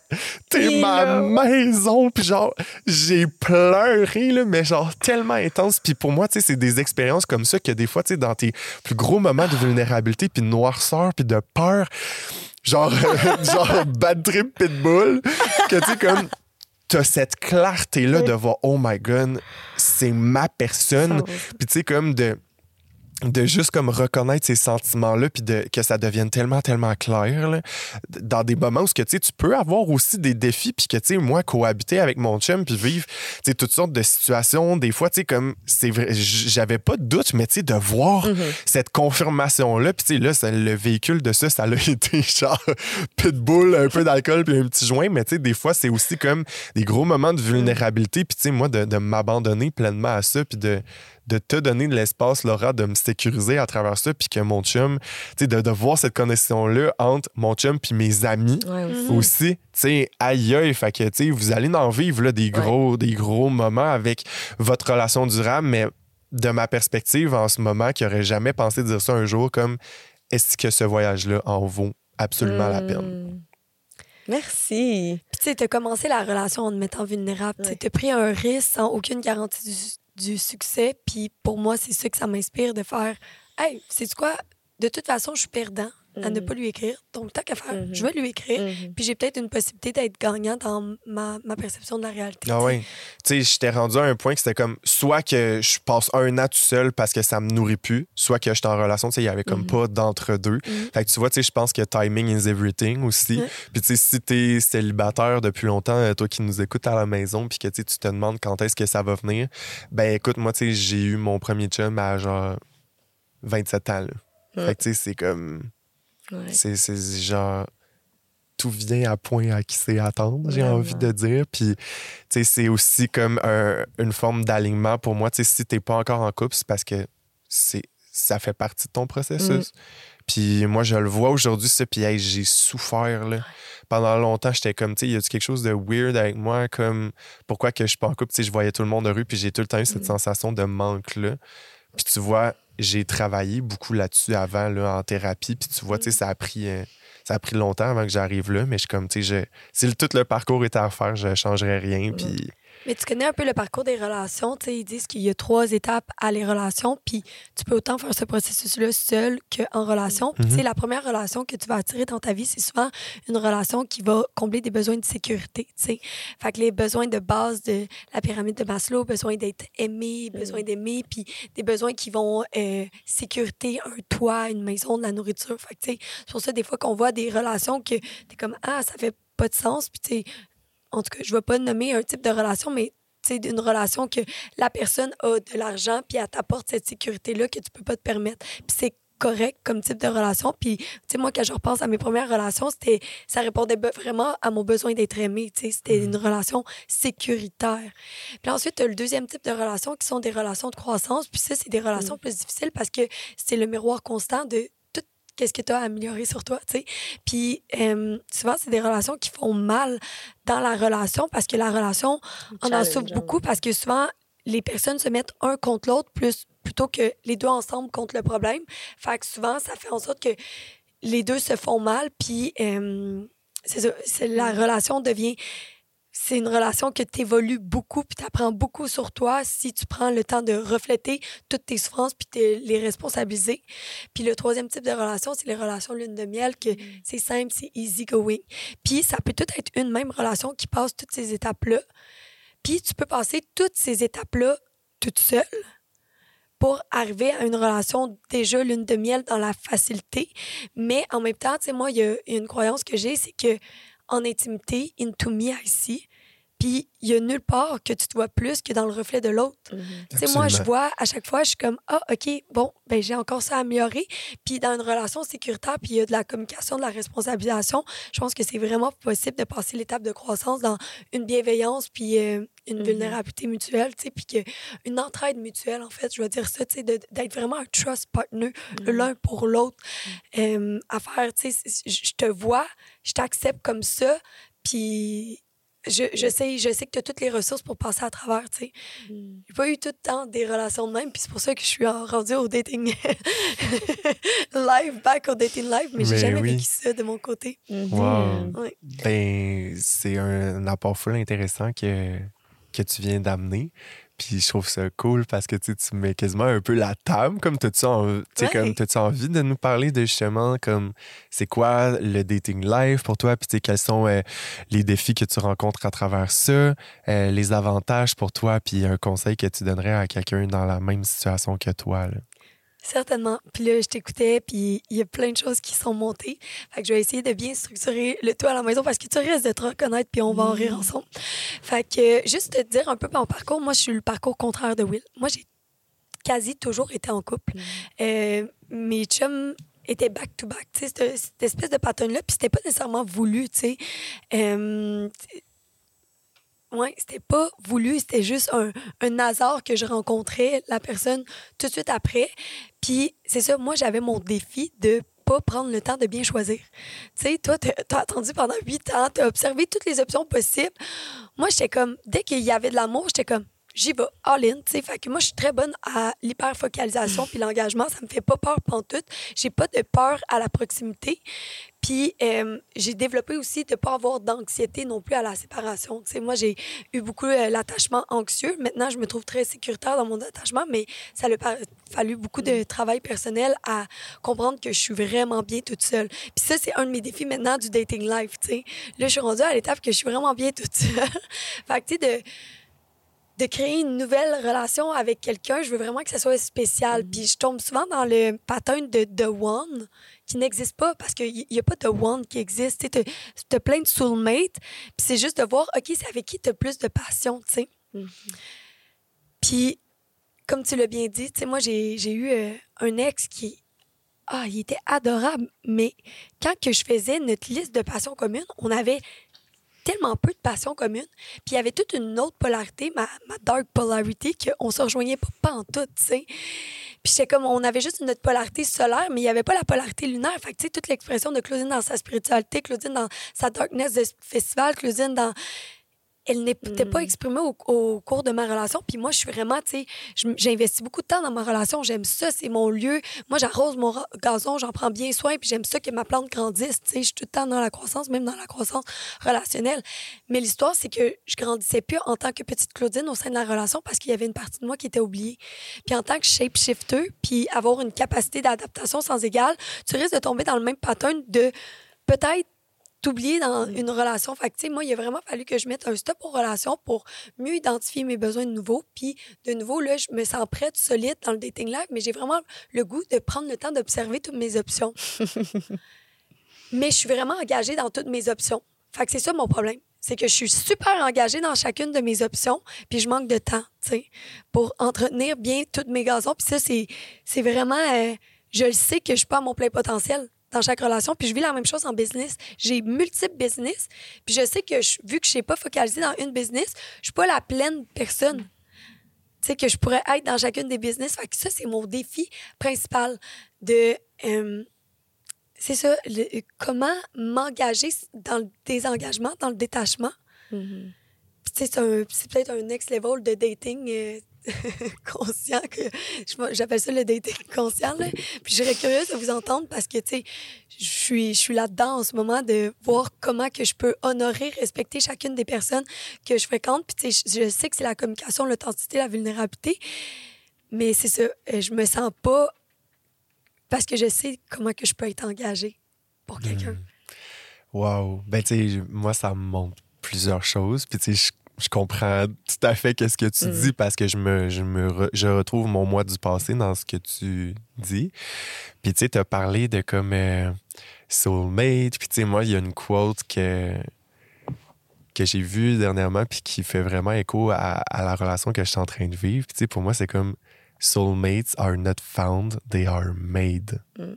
t'es ma là. maison. Puis genre, j'ai pleuré, là, mais genre tellement intense. Puis pour moi, tu sais, c'est des expériences comme ça que des fois, tu sais, dans tes plus gros moments de vulnérabilité, puis de noirceur, puis de peur, genre, (laughs) genre bad trip pitbull, que tu sais, comme, t'as cette clarté-là de voir, oh my god, c'est ma personne. Puis tu sais, comme de de juste comme reconnaître ces sentiments-là puis de que ça devienne tellement tellement clair là, dans des moments où que tu sais tu peux avoir aussi des défis puis que tu sais moi cohabiter avec mon chum puis vivre tu sais toutes sortes de situations des fois tu sais comme c'est vrai j'avais pas de doute mais tu sais de voir cette confirmation là puis tu sais là ça- le véhicule de ça ça l'a (laughs) été genre pitbull un peu d'alcool puis un petit joint mais tu sais des fois c'est aussi comme des gros moments de vulnérabilité puis tu sais moi de, de m'abandonner pleinement à ça puis de de te donner de l'espace, Laura, de me sécuriser à travers ça, puis que mon chum, tu sais, de, de voir cette connexion-là entre mon chum puis mes amis Ouais, aussi. Mhm. aussi, tu sais, aïe aïe, fait que, tu sais, vous allez en vivre, là, des gros, des gros moments avec votre relation durable, mais de ma perspective, en ce moment, qui aurait jamais pensé dire ça un jour, comme, est-ce que ce voyage-là en vaut absolument la peine? Mm. Merci. Puis, tu sais, t'as commencé la relation en te mettant vulnérable. Tu sais, Ouais. t'as pris un risque sans aucune garantie du, succès. Puis, pour moi, c'est ça que ça m'inspire de faire. Hey, c'est quoi? De toute façon, je suis perdant à ne Mhm. pas lui écrire. Donc, tant qu'à faire, Mhm. je vais lui écrire. Mhm. Puis, j'ai peut-être une possibilité d'être gagnant dans ma, ma perception de la réalité. Ah tu sais. ouais. Tu sais, j'étais rendu à un point que c'était comme soit que je passe un an tout seul parce que ça me nourrit plus, soit que j'étais en relation, tu sais, il y avait comme pas d'entre-deux. Fait que tu vois, tu sais, je pense que timing is everything aussi. Puis tu sais, si t'es célibataire depuis longtemps, euh, toi qui nous écoutes à la maison, puis que tu te demandes quand est-ce que ça va venir, ben écoute, moi, tu sais, j'ai eu mon premier chum à genre 27 ans, là. Fait que tu sais, c'est comme... Ouais. C'est c'est genre tout vient à point à qui sait attendre, j'ai envie de dire. Puis, tu sais, c'est aussi comme un- une forme d'alignement pour moi. Tu sais, si t'es pas encore en couple, c'est parce que c'est ça fait partie de ton processus. Puis moi, je le vois aujourd'hui, ça, puis hey, j'ai souffert, là. Pendant longtemps, j'étais comme, tu sais, y a quelque chose de weird avec moi, comme, pourquoi que je suis pas en couple? Tu sais, je voyais tout le monde heureux, puis j'ai tout le temps eu cette Mm. sensation de manque-là. Puis tu vois, j'ai travaillé beaucoup là-dessus avant, là, en thérapie, puis tu vois, tu sais, ça a pris... euh, ça a pris longtemps avant que j'arrive là, mais je suis comme, tu sais, si le- tout le parcours était à faire, je changerais rien. Puis, Mais tu connais un peu le parcours des relations. Tu sais, ils disent qu'il y a trois étapes à les relations, puis tu peux autant faire ce processus-là seul qu'en relation. Puis, tu sais, Mhm. la première relation que tu vas attirer dans ta vie, c'est souvent une relation qui va combler des besoins de sécurité. tu sais. Fait que les besoins de base de la pyramide de Maslow, besoin d'être aimé, besoin d'aimer, puis des besoins qui vont euh, sécurité, un toit, une maison, de la nourriture. Fait que, tu sais, c'est pour ça, des fois, qu'on voit des relations que t'es comme, ah, ça fait pas de sens. Puis, tu sais, en tout cas, je ne vais pas nommer un type de relation, mais sais, d'une relation que la personne a de l'argent puis elle t'apporte cette sécurité-là que tu peux pas te permettre. Puis c'est correct comme type de relation. Puis, tu sais, moi, quand je repense à mes premières relations, c'était, ça répondait vraiment à mon besoin d'être aimé. Tu sais, c'était une relation sécuritaire. Puis ensuite, tu as le deuxième type de relation qui sont des relations de croissance. Puis ça, c'est des relations plus difficiles parce que c'est le miroir constant de qu'est-ce que tu as amélioré sur toi, tu sais. Puis euh, souvent, c'est des relations qui font mal dans la relation parce que la relation, on en souffre beaucoup parce que souvent, les personnes se mettent un contre l'autre plus plutôt que les deux ensemble contre le problème. Fait que souvent, ça fait en sorte que les deux se font mal, puis euh, c'est la relation devient c'est une relation que tu évolues beaucoup puis tu apprends beaucoup sur toi si tu prends le temps de refléter toutes tes souffrances puis les responsabiliser. Puis le troisième type de relation, c'est les relations lune de miel que mm. c'est simple, c'est easy going. Puis ça peut tout être une même relation qui passe toutes ces étapes-là. Puis tu peux passer toutes ces étapes-là toute seule pour arriver à une relation déjà lune de miel dans la facilité. Mais en même temps, tu sais, moi, il y a une croyance que j'ai, c'est que en intimité, into me, ici, puis il y a nulle part que tu te vois plus que dans le reflet de l'autre. Mhm. Tu sais, moi, je vois à chaque fois, je suis comme, ah, OK, bon, ben j'ai encore ça à améliorer. Puis dans une relation sécuritaire, puis il y a de la communication, de la responsabilisation, je pense que c'est vraiment possible de passer l'étape de croissance dans une bienveillance, puis euh, une mhm. vulnérabilité mutuelle, tu sais, puis une entraide mutuelle, en fait, je veux dire ça, tu sais, d'être vraiment un trust partner mhm. l'un pour l'autre. Euh, à faire, tu sais, je te vois, je t'accepte comme ça, puis je, je, sais, je sais que tu as toutes les ressources pour passer à travers, tu sais. Mm. J'ai pas eu tout le temps des relations de même, puis c'est pour ça que je suis rendue au dating (laughs) live, back au dating live, mais, j'ai jamais vécu ça de mon côté. Mm-hmm. Wow. Ben, c'est un, apport full intéressant que, que tu viens d'amener. Puis je trouve ça cool parce que tu mets quasiment un peu la table. Comme, t'as-tu envie, comme, as envie de nous parler de justement, comme, c'est quoi le dating life pour toi? Puis quels sont euh, les défis que tu rencontres à travers ça, euh, les avantages pour toi, puis un conseil que tu donnerais à quelqu'un dans la même situation que toi? Là? Certainement. Puis là, je t'écoutais, puis il y a plein de choses qui sont montées. Fait que je vais essayer de bien structurer le tout à la maison parce que tu risques de te reconnaître, puis on va en rire mm. ensemble. Fait que juste te dire un peu mon parcours, moi, je suis le parcours contraire de Will. Moi, j'ai quasi toujours été en couple. Mm. Euh, mes chums étaient back-to-back, tu sais, cette, espèce de pattern-là, puis c'était pas nécessairement voulu, tu sais. Euh, oui, c'était pas voulu, c'était juste un, un, hasard que je rencontrais la personne tout de suite après. Puis c'est ça, moi j'avais mon défi de pas prendre le temps de bien choisir. Tu sais, toi, t'as attendu pendant huit ans, t'as observé toutes les options possibles. Moi, j'étais comme, dès qu'il y avait de l'amour, j'étais comme, j'y vais all-in, tu sais. Fait moi, je suis très bonne à l'hyper-focalisation puis l'engagement. Ça me fait pas peur tout. J'ai pas de peur à la proximité. Puis euh, j'ai développé aussi de pas avoir d'anxiété non plus à la séparation. Tu sais, moi, j'ai eu beaucoup euh, l'attachement anxieux. Maintenant, je me trouve très sécuritaire dans mon attachement, mais ça a fallu beaucoup de travail personnel à comprendre que je suis vraiment bien toute seule. Puis ça, c'est un de mes défis maintenant du dating life. Tu sais. Là, je suis rendue à l'étape que je suis vraiment bien toute seule. (laughs) tu sais, de de créer une nouvelle relation avec quelqu'un, je veux vraiment que ça soit spécial. Mm. Puis je tombe souvent dans le pattern de The One qui n'existe pas parce qu'il n'y a pas de One qui existe. Tu as plein de soulmates, puis c'est juste de voir, OK, c'est avec qui tu as plus de passion, tu sais. Mm-hmm. Puis, comme tu l'as bien dit, tu sais, moi, j'ai eu euh, un ex qui, ah, il était adorable, mais quand que je faisais notre liste de passions communes, on avait tellement peu de passions communes. Puis il y avait toute une autre polarité, ma, ma dark polarity, qu'on se rejoignait pas, en tout, tu sais. Puis j'étais comme, on avait juste notre polarité solaire, mais il n'y avait pas la polarité lunaire. Fait que, tu sais, toute l'expression de Claudine dans sa spiritualité, Claudine dans sa darkness de festival, Claudine dans elle n'était pas mm. exprimée au, cours de ma relation. Puis moi, je suis vraiment, tu sais, j'ai investi beaucoup de temps dans ma relation. J'aime ça, c'est mon lieu. Moi, j'arrose mon gazon, j'en prends bien soin, puis j'aime ça que ma plante grandisse. Tu sais, je suis tout le temps dans la croissance, même dans la croissance relationnelle. Mais l'histoire, c'est que je grandissais plus en tant que petite Claudine au sein de la relation parce qu'il y avait une partie de moi qui était oubliée. Puis en tant que shape-shifter, puis avoir une capacité d'adaptation sans égale, tu risques de tomber dans le même pattern de peut-être t'oublier dans une relation. Fait que, moi, il a vraiment fallu que je mette un stop aux relations pour mieux identifier mes besoins de nouveau. Puis, de nouveau, là, je me sens prête, solide dans le dating live, mais j'ai vraiment le goût de prendre le temps d'observer toutes mes options. (laughs) mais je suis vraiment engagée dans toutes mes options. Fait que c'est ça mon problème. C'est que je suis super engagée dans chacune de mes options, puis je manque de temps, tu sais, pour entretenir bien toutes mes gazons. Puis ça, c'est vraiment... Euh, je le sais que je suis pas à mon plein potentiel dans chaque relation. Puis je vis la même chose en business. J'ai multiples business. Puis je sais que je- vu que je suis pas focalisée dans une business, je suis pas la pleine personne. Tu sais, que je pourrais être dans chacune des business. Fait que ça, c'est mon défi principal de. euh, c'est ça, comment m'engager dans le désengagement, dans le détachement. Mhm. Sais, c'est peut-être un next level de dating euh, (laughs) conscient que j'appelle ça le dating conscient là. Puis je serais curieuse de vous entendre parce que je suis je suis là-dedans en ce moment de voir comment que je peux honorer, respecter chacune des personnes que je fréquente. Puis je, sais que c'est la communication, l'authenticité, la vulnérabilité, mais c'est ça, euh, je me sens pas parce que je sais comment que je peux être engagée pour quelqu'un. Wow. Ben, tu sais, moi, ça me montre plusieurs choses. Puis, tu sais, je, comprends tout à fait qu'est-ce que tu Mm. dis parce que je me, je me re- je retrouve mon moi du passé dans ce que tu dis. Puis, tu sais, tu as parlé de comme euh, soulmate. Puis, tu sais, moi, il y a une quote que que j'ai vue dernièrement puis qui fait vraiment écho à, à la relation que je suis en train de vivre. Puis, tu sais, pour moi, c'est comme soulmates are not found, they are made. Mm.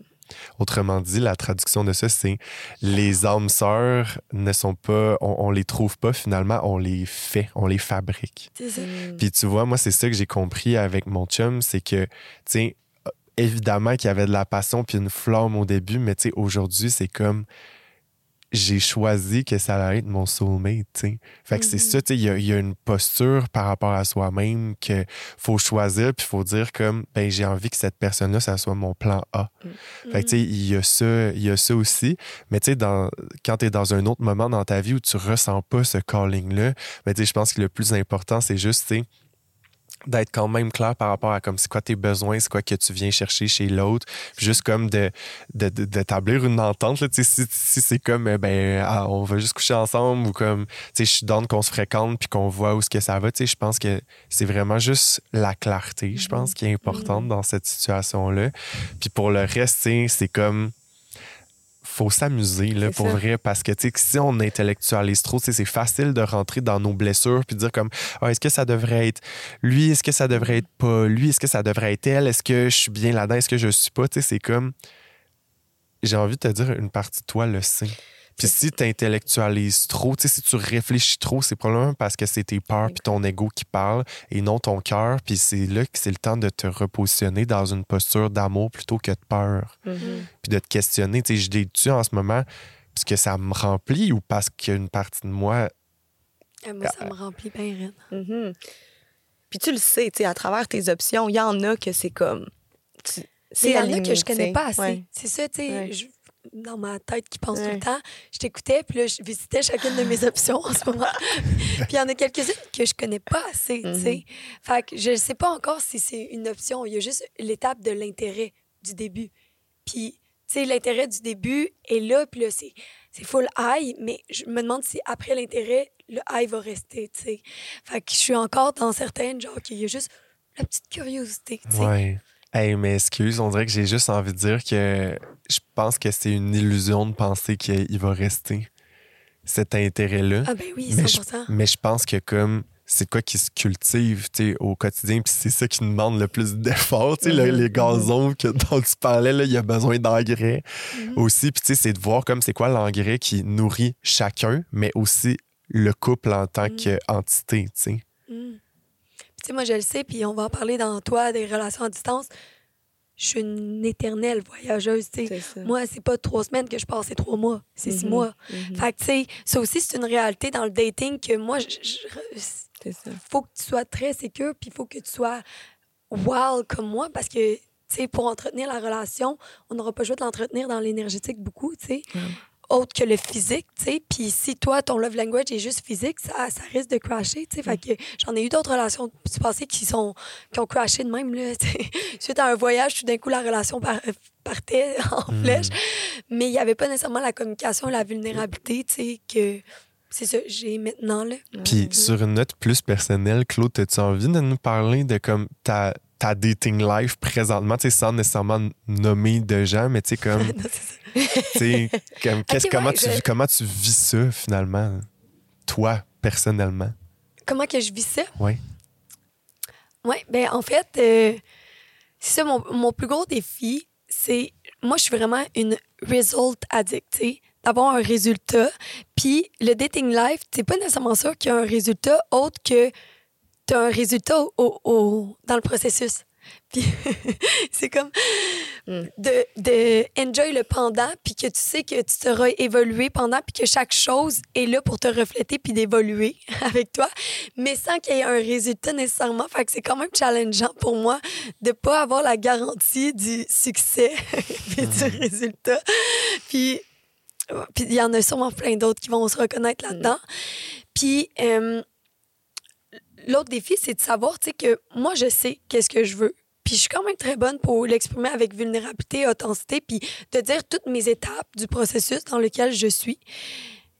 Autrement dit, la traduction de ça, c'est les âmes sœurs ne sont pas, on, on les trouve pas finalement, on les fait, on les fabrique. C'est ça. Mhm. Puis tu vois, moi, c'est ça que j'ai compris avec mon chum, c'est que, tu sais, évidemment qu'il y avait de la passion puis une flamme au début, mais tu sais, aujourd'hui, c'est comme j'ai choisi que ça allait être mon soulmate, tu sais. Fait que c'est Mhm. ça, tu il y a, il y a une posture par rapport à soi-même que faut choisir puis faut dire comme, ben j'ai envie que cette personne-là, ça soit mon plan A. Fait que, tu sais, il y a ça, il y a ça aussi. Mais, tu sais, dans- quand tu es dans un autre moment dans ta vie où tu ressens pas ce calling-là, ben, tu je pense que le plus important, c'est juste, tu sais, d'être quand même clair par rapport à comme c'est quoi tes besoins, c'est quoi que tu viens chercher chez l'autre, juste comme de de- de- d'établir une entente là, si, si c'est comme euh, ben ah, on va juste coucher ensemble ou comme tu sais je suis qu'on se fréquente puis qu'on voit où ce que ça va, tu sais je pense que c'est vraiment juste la clarté, je pense qui est importante dans cette situation là. Puis pour le reste, c'est comme faut s'amuser là pour ça. vrai parce que tu sais que si on intellectualise trop, c'est facile de rentrer dans nos blessures puis dire comme ah, est-ce que ça devrait être lui, est-ce que ça devrait être pas lui, est-ce que ça devrait être elle, est-ce que je suis bien là-dedans, est-ce que je suis pas, tu sais, c'est comme j'ai envie de te dire une partie de toi le sait. Puis si tu intellectualises trop, tu sais, si tu réfléchis trop, c'est probablement parce que c'est tes peurs puis ton ego qui parle et non ton cœur. Puis c'est là que c'est le temps de te repositionner dans une posture d'amour plutôt que de peur. Mhm. Puis de te questionner, tu sais, je l'ai en ce moment parce que ça me remplit ou parce qu'il y a une partie de moi. Ah, moi, ça me remplit bien raide. Mhm. Puis tu le sais, tu sais, à travers tes options, il y en a que c'est comme. tu- C'est il y en a que je connais pas assez. Ouais. C'est ça, tu sais. Ouais. je- Dans ma tête qui pense tout le temps, je t'écoutais, puis là, je visitais chacune de mes (laughs) options en ce moment. (laughs) puis il y en a quelques-unes que je connais pas assez, tu sais. Fait que je sais pas encore si c'est une option. Il y a juste l'étape de l'intérêt du début. Puis, tu sais, l'intérêt du début est là, puis là, c'est c'est full high, mais je me demande si après l'intérêt, le high va rester, tu sais. Fait que je suis encore dans certaines, genre, qu'il y a juste la petite curiosité, tu sais. Ouais. Hey, mais excuse, on dirait que j'ai juste envie de dire que je pense que c'est une illusion de penser qu'il va rester cet intérêt-là. Ah ben oui, mais, je, 100%. mais je pense que comme c'est quoi qui se cultive tu sais, au quotidien, puis c'est ça qui demande le plus d'efforts. tu sais, le- Mhm, les gazons que, dont tu parlais, là, il y a besoin d'engrais Mhm. aussi. Puis tu sais, c'est de voir comme c'est quoi l'engrais qui nourrit chacun, mais aussi le couple en tant Mhm. qu'entité. tu sais. Mm. Puis, tu sais, moi, je le sais, puis on va en parler dans toi, des relations à distance. Je suis une éternelle voyageuse, tu sais. Moi, c'est pas trois semaines que je passe, c'est trois mois, c'est six Mhm. mois. Mhm. Fait que, tu sais, ça aussi, c'est une réalité dans le dating que moi, je, je- ça. faut que tu sois très sécure, puis il faut que tu sois wild comme moi, parce que, tu sais, pour entretenir la relation, on n'aura pas joué de l'entretenir dans l'énergétique beaucoup, tu sais. Autre que le physique, tu sais. Puis si toi, ton love language est juste physique, ça, ça risque de crasher, tu sais. Fait que j'en ai eu d'autres relations du passé qui, sont, qui ont crashé de même, là. (laughs) Suite à un voyage, tout d'un coup, la relation par- partait (laughs) en Mhm. flèche. Mais il n'y avait pas nécessairement la communication, la vulnérabilité, tu sais, que c'est ça, j'ai maintenant, là. Puis sur une note plus personnelle, Claude, as-tu envie de nous parler de comme ta, ta dating life présentement, tu sais, sans nécessairement nommer de gens, mais tu sais, comme, (laughs) tu comme, qu'est-ce- Ok, comment, ouais, tu, comment tu vis ça finalement, toi, personnellement? Comment que je vis ça? Oui. Oui, ben en fait, euh, c'est ça, mon, mon plus gros défi, c'est. Moi, je suis vraiment une result addict, tu sais, d'avoir un résultat. Puis le dating life, c'est pas nécessairement sûr qu'il y a un résultat autre que tu as un résultat au, au- dans le processus. (laughs) Puis c'est comme Mm. de, de enjoy le pendant, puis que tu sais que tu seras évolué pendant, puis que chaque chose est là pour te refléter puis d'évoluer (laughs) avec toi, mais sans qu'il y ait un résultat nécessairement. Fait que c'est quand même challengeant pour moi de pas avoir la garantie du succès (laughs) puis du résultat. Puis puis il y en a sûrement plein d'autres qui vont se reconnaître là-dedans. Puis euh, l'autre défi, c'est de savoir, tu sais, que moi, je sais qu'est-ce que je veux. Puis je suis quand même très bonne pour l'exprimer avec vulnérabilité, authenticité, puis de dire toutes mes étapes du processus dans lequel je suis.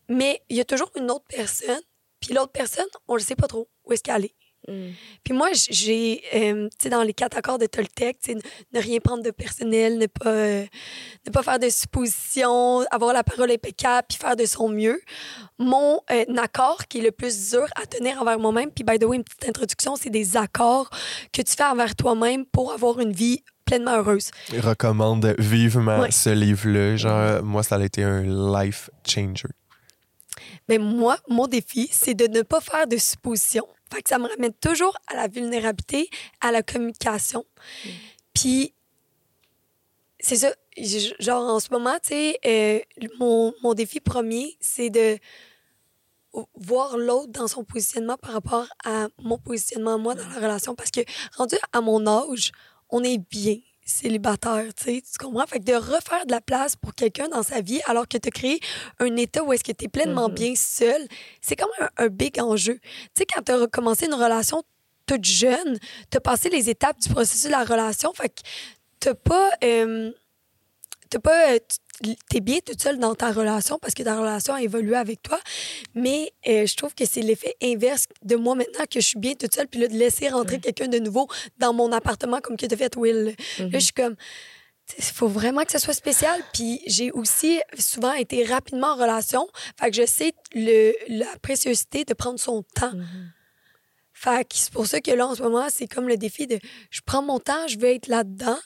Mais il y a toujours une autre personne, puis l'autre personne, on ne sait pas trop où est-ce qu'elle est. Mm. Puis moi, j'ai, euh, tu sais, dans les quatre accords de Toltec, tu sais, ne ne rien prendre de personnel, ne pas, euh, ne pas faire de suppositions, avoir la parole impeccable, puis faire de son mieux. Mon euh, accord qui est le plus dur à tenir envers moi-même, puis by the way, une petite introduction, c'est des accords que tu fais envers toi-même pour avoir une vie pleinement heureuse. Je recommande vivement Ouais. ce livre-là. Genre, moi, ça a été un life changer. Mais moi, mon défi, c'est de ne pas faire de suppositions. Fait que ça me ramène toujours à la vulnérabilité, à la communication. Puis, c'est ça. Genre, en ce moment, tu sais, euh, mon, mon défi premier, c'est de voir l'autre dans son positionnement par rapport à mon positionnement, moi, dans la relation. Parce que, rendu à mon âge, on est bien célibataire, tu sais, tu comprends? Fait que de refaire de la place pour quelqu'un dans sa vie alors que tu as créé un état où est-ce que tu es pleinement Mhm. bien seul, c'est quand même un, un big enjeu. Tu sais, quand tu as recommencé une relation toute jeune, tu as passé les étapes du processus de la relation, fait que t'as pas... euh, pas... euh, tu- T'es bien toute seule dans ta relation parce que ta relation a évolué avec toi, mais euh, je trouve que c'est l'effet inverse de moi maintenant que je suis bien toute seule, puis là, de laisser rentrer quelqu'un de nouveau dans mon appartement comme que tu fait, Will. Là, je suis comme, il faut vraiment que ça soit spécial. Puis j'ai aussi souvent été rapidement en relation. Fait que je sais le, la préciosité de prendre son temps. Fait que c'est pour ça que là, en ce moment, c'est comme le défi de je prends mon temps, je veux être là-dedans,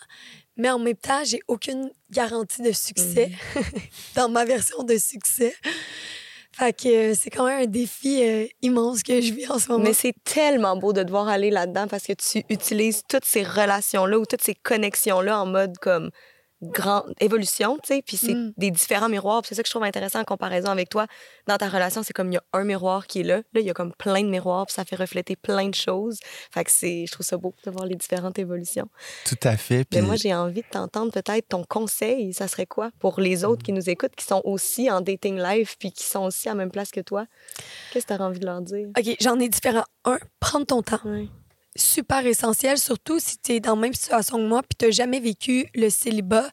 mais en même temps, j'ai aucune garantie de succès (laughs) dans ma version de succès. Fait que euh, c'est quand même un défi euh, immense que je vis en ce moment. Mais c'est tellement beau de devoir aller là-dedans parce que tu utilises toutes ces relations-là ou toutes ces connexions-là en mode comme grande évolution, tu sais, puis c'est Mm. des différents miroirs. C'est ça que je trouve intéressant en comparaison avec toi. Dans ta relation, c'est comme il y a un miroir qui est là. Là, il y a comme plein de miroirs, puis ça fait refléter plein de choses. Fait que c'est, je trouve ça beau de voir les différentes évolutions. Tout à fait. Mais Puis moi, j'ai envie de t'entendre peut-être ton conseil. Ça serait quoi pour les autres qui nous écoutent, qui sont aussi en dating life, puis qui sont aussi à la même place que toi? Qu'est-ce que tu envie de leur dire? OK, j'en ai différents. Un, prendre ton temps. Ouais. Super essentiel, surtout si tu es dans la même situation que moi puis tu n'as jamais vécu le célibat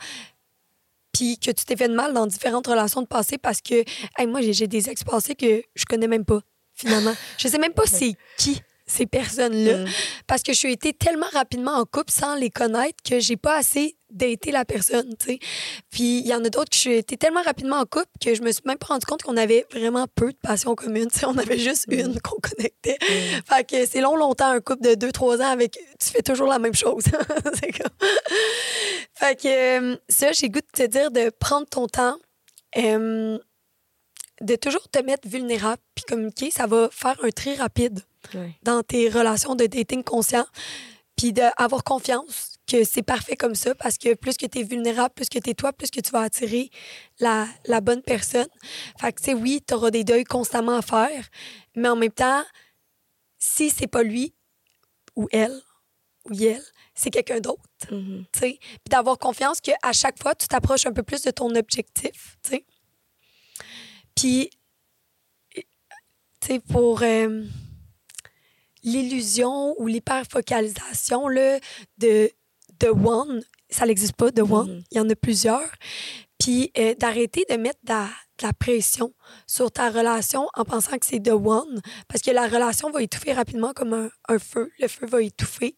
puis que tu t'es fait de mal dans différentes relations de passé parce que hey, moi, j'ai des ex passés que je connais même pas, finalement. je sais même pas c'est qui ces personnes-là Mm. parce que je suis été tellement rapidement en couple sans les connaître que j'ai pas assez daté la personne, tu sais. Puis il y en a d'autres que je suis été tellement rapidement en couple que je me suis même pas rendu compte qu'on avait vraiment peu de passions communes, tu sais. On avait juste une qu'on connectait. Fait que c'est long, longtemps, un couple de 2-3 ans avec. Tu fais toujours la même chose. (laughs) c'est comme. (laughs) Fait que euh, ça, j'ai goût de te dire de prendre ton temps, euh, de toujours te mettre vulnérable puis communiquer. Ça va faire un tri rapide Ouais. dans tes relations de dating conscient. Puis d'avoir confiance que c'est parfait comme ça parce que plus que tu es vulnérable, plus que tu es toi, plus que tu vas attirer la, la bonne personne. Fait que, tu sais, oui, tu auras des deuils constamment à faire, mais en même temps, si c'est pas lui ou elle ou elle, c'est quelqu'un d'autre, Mhm. tu sais. Puis d'avoir confiance qu'à chaque fois, tu t'approches un peu plus de ton objectif, tu sais. Puis, tu sais, pour euh, l'illusion ou l'hyperfocalisation de, de one, ça n'existe pas, de one, Mhm. il y en a plusieurs. Puis euh, d'arrêter de mettre de la, de la pression sur ta relation en pensant que c'est de one, parce que la relation va étouffer rapidement comme un, un feu. Le feu va étouffer.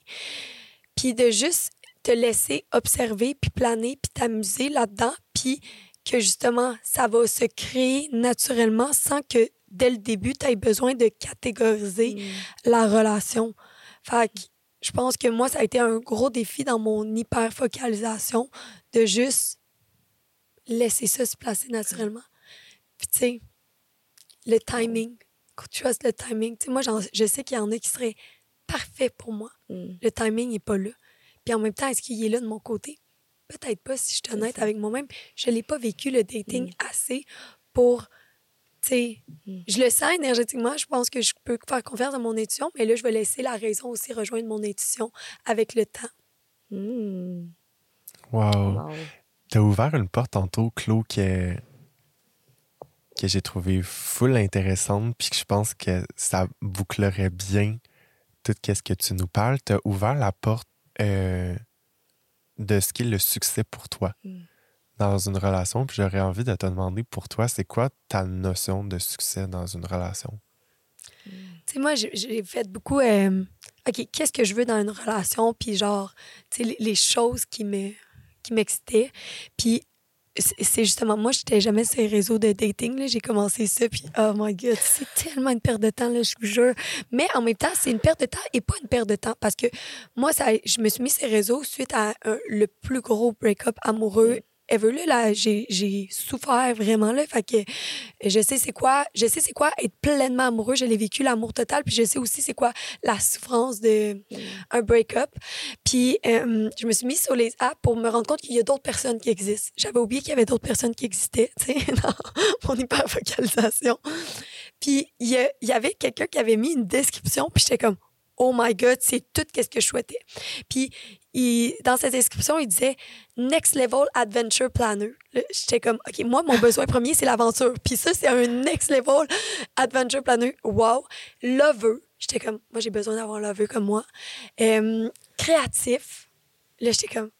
Puis de juste te laisser observer, puis planer, puis t'amuser là-dedans, puis que justement, ça va se créer naturellement sans que dès le début, tu aies besoin de catégoriser la relation. Fait que je pense que moi, ça a été un gros défi dans mon hyper-focalisation de juste laisser ça se placer naturellement. Puis, tu sais, le timing, quand tu as le timing, tu sais, moi, je sais qu'il y en a qui seraient parfaits pour moi. Mm. Le timing n'est pas là. Puis en même temps, est-ce qu'il est là de mon côté? Peut-être pas, si je suis honnête avec moi-même. Je n'ai pas vécu le dating Mm. assez pour sais, Mm. je le sens énergétiquement. Je pense que je peux faire confiance à mon intuition, mais là, je vais laisser la raison aussi rejoindre mon intuition avec le temps. Mm. Wow. Wow. T'as ouvert une porte tantôt, Claude, que, que j'ai trouvé full intéressante, puis que je pense que ça bouclerait bien tout ce que tu nous parles. T'as ouvert la porte euh, de ce qu'est le succès pour toi Mm. Dans une relation. Puis j'aurais envie de te demander pour toi, c'est quoi ta notion de succès dans une relation? Tu sais, moi, j'ai- fait beaucoup. euh, OK, qu'est-ce que je veux dans une relation? Puis, genre, tu sais, les, choses qui me qui m'excitaient. Puis, c'est justement, moi, j'étais jamais sur les réseaux de dating. là. J'ai commencé ça, puis oh my God, c'est tellement une perte de temps, là, je vous jure. Mais en même temps, c'est une perte de temps et pas une perte de temps parce que moi, ça, je me suis mis sur les réseaux suite à un- le plus gros break-up amoureux ever. Là, là j'ai souffert vraiment. Là, fait que je sais c'est quoi, je sais c'est quoi être pleinement amoureux. Je l'ai vécu, l'amour total. Puis je sais aussi c'est quoi la souffrance de un break-up. Puis euh, je me suis mise sur les apps pour me rendre compte qu'il y a d'autres personnes qui existent. J'avais oublié qu'il y avait d'autres personnes qui existaient, tu sais, (laughs) dans mon hyper-focalisation. Puis il y, y avait quelqu'un qui avait mis une description, puis j'étais comme, oh my God, c'est tout ce que je souhaitais. Puis il- dans cette description, il disait Next Level Adventure Planner. J'étais comme, OK, moi, mon besoin premier, c'est l'aventure. Puis ça, c'est un Next Level Adventure Planner. Wow. Lover. J'étais comme, moi, j'ai besoin d'avoir lover comme moi. Euh, créatif. Là, j'étais comme,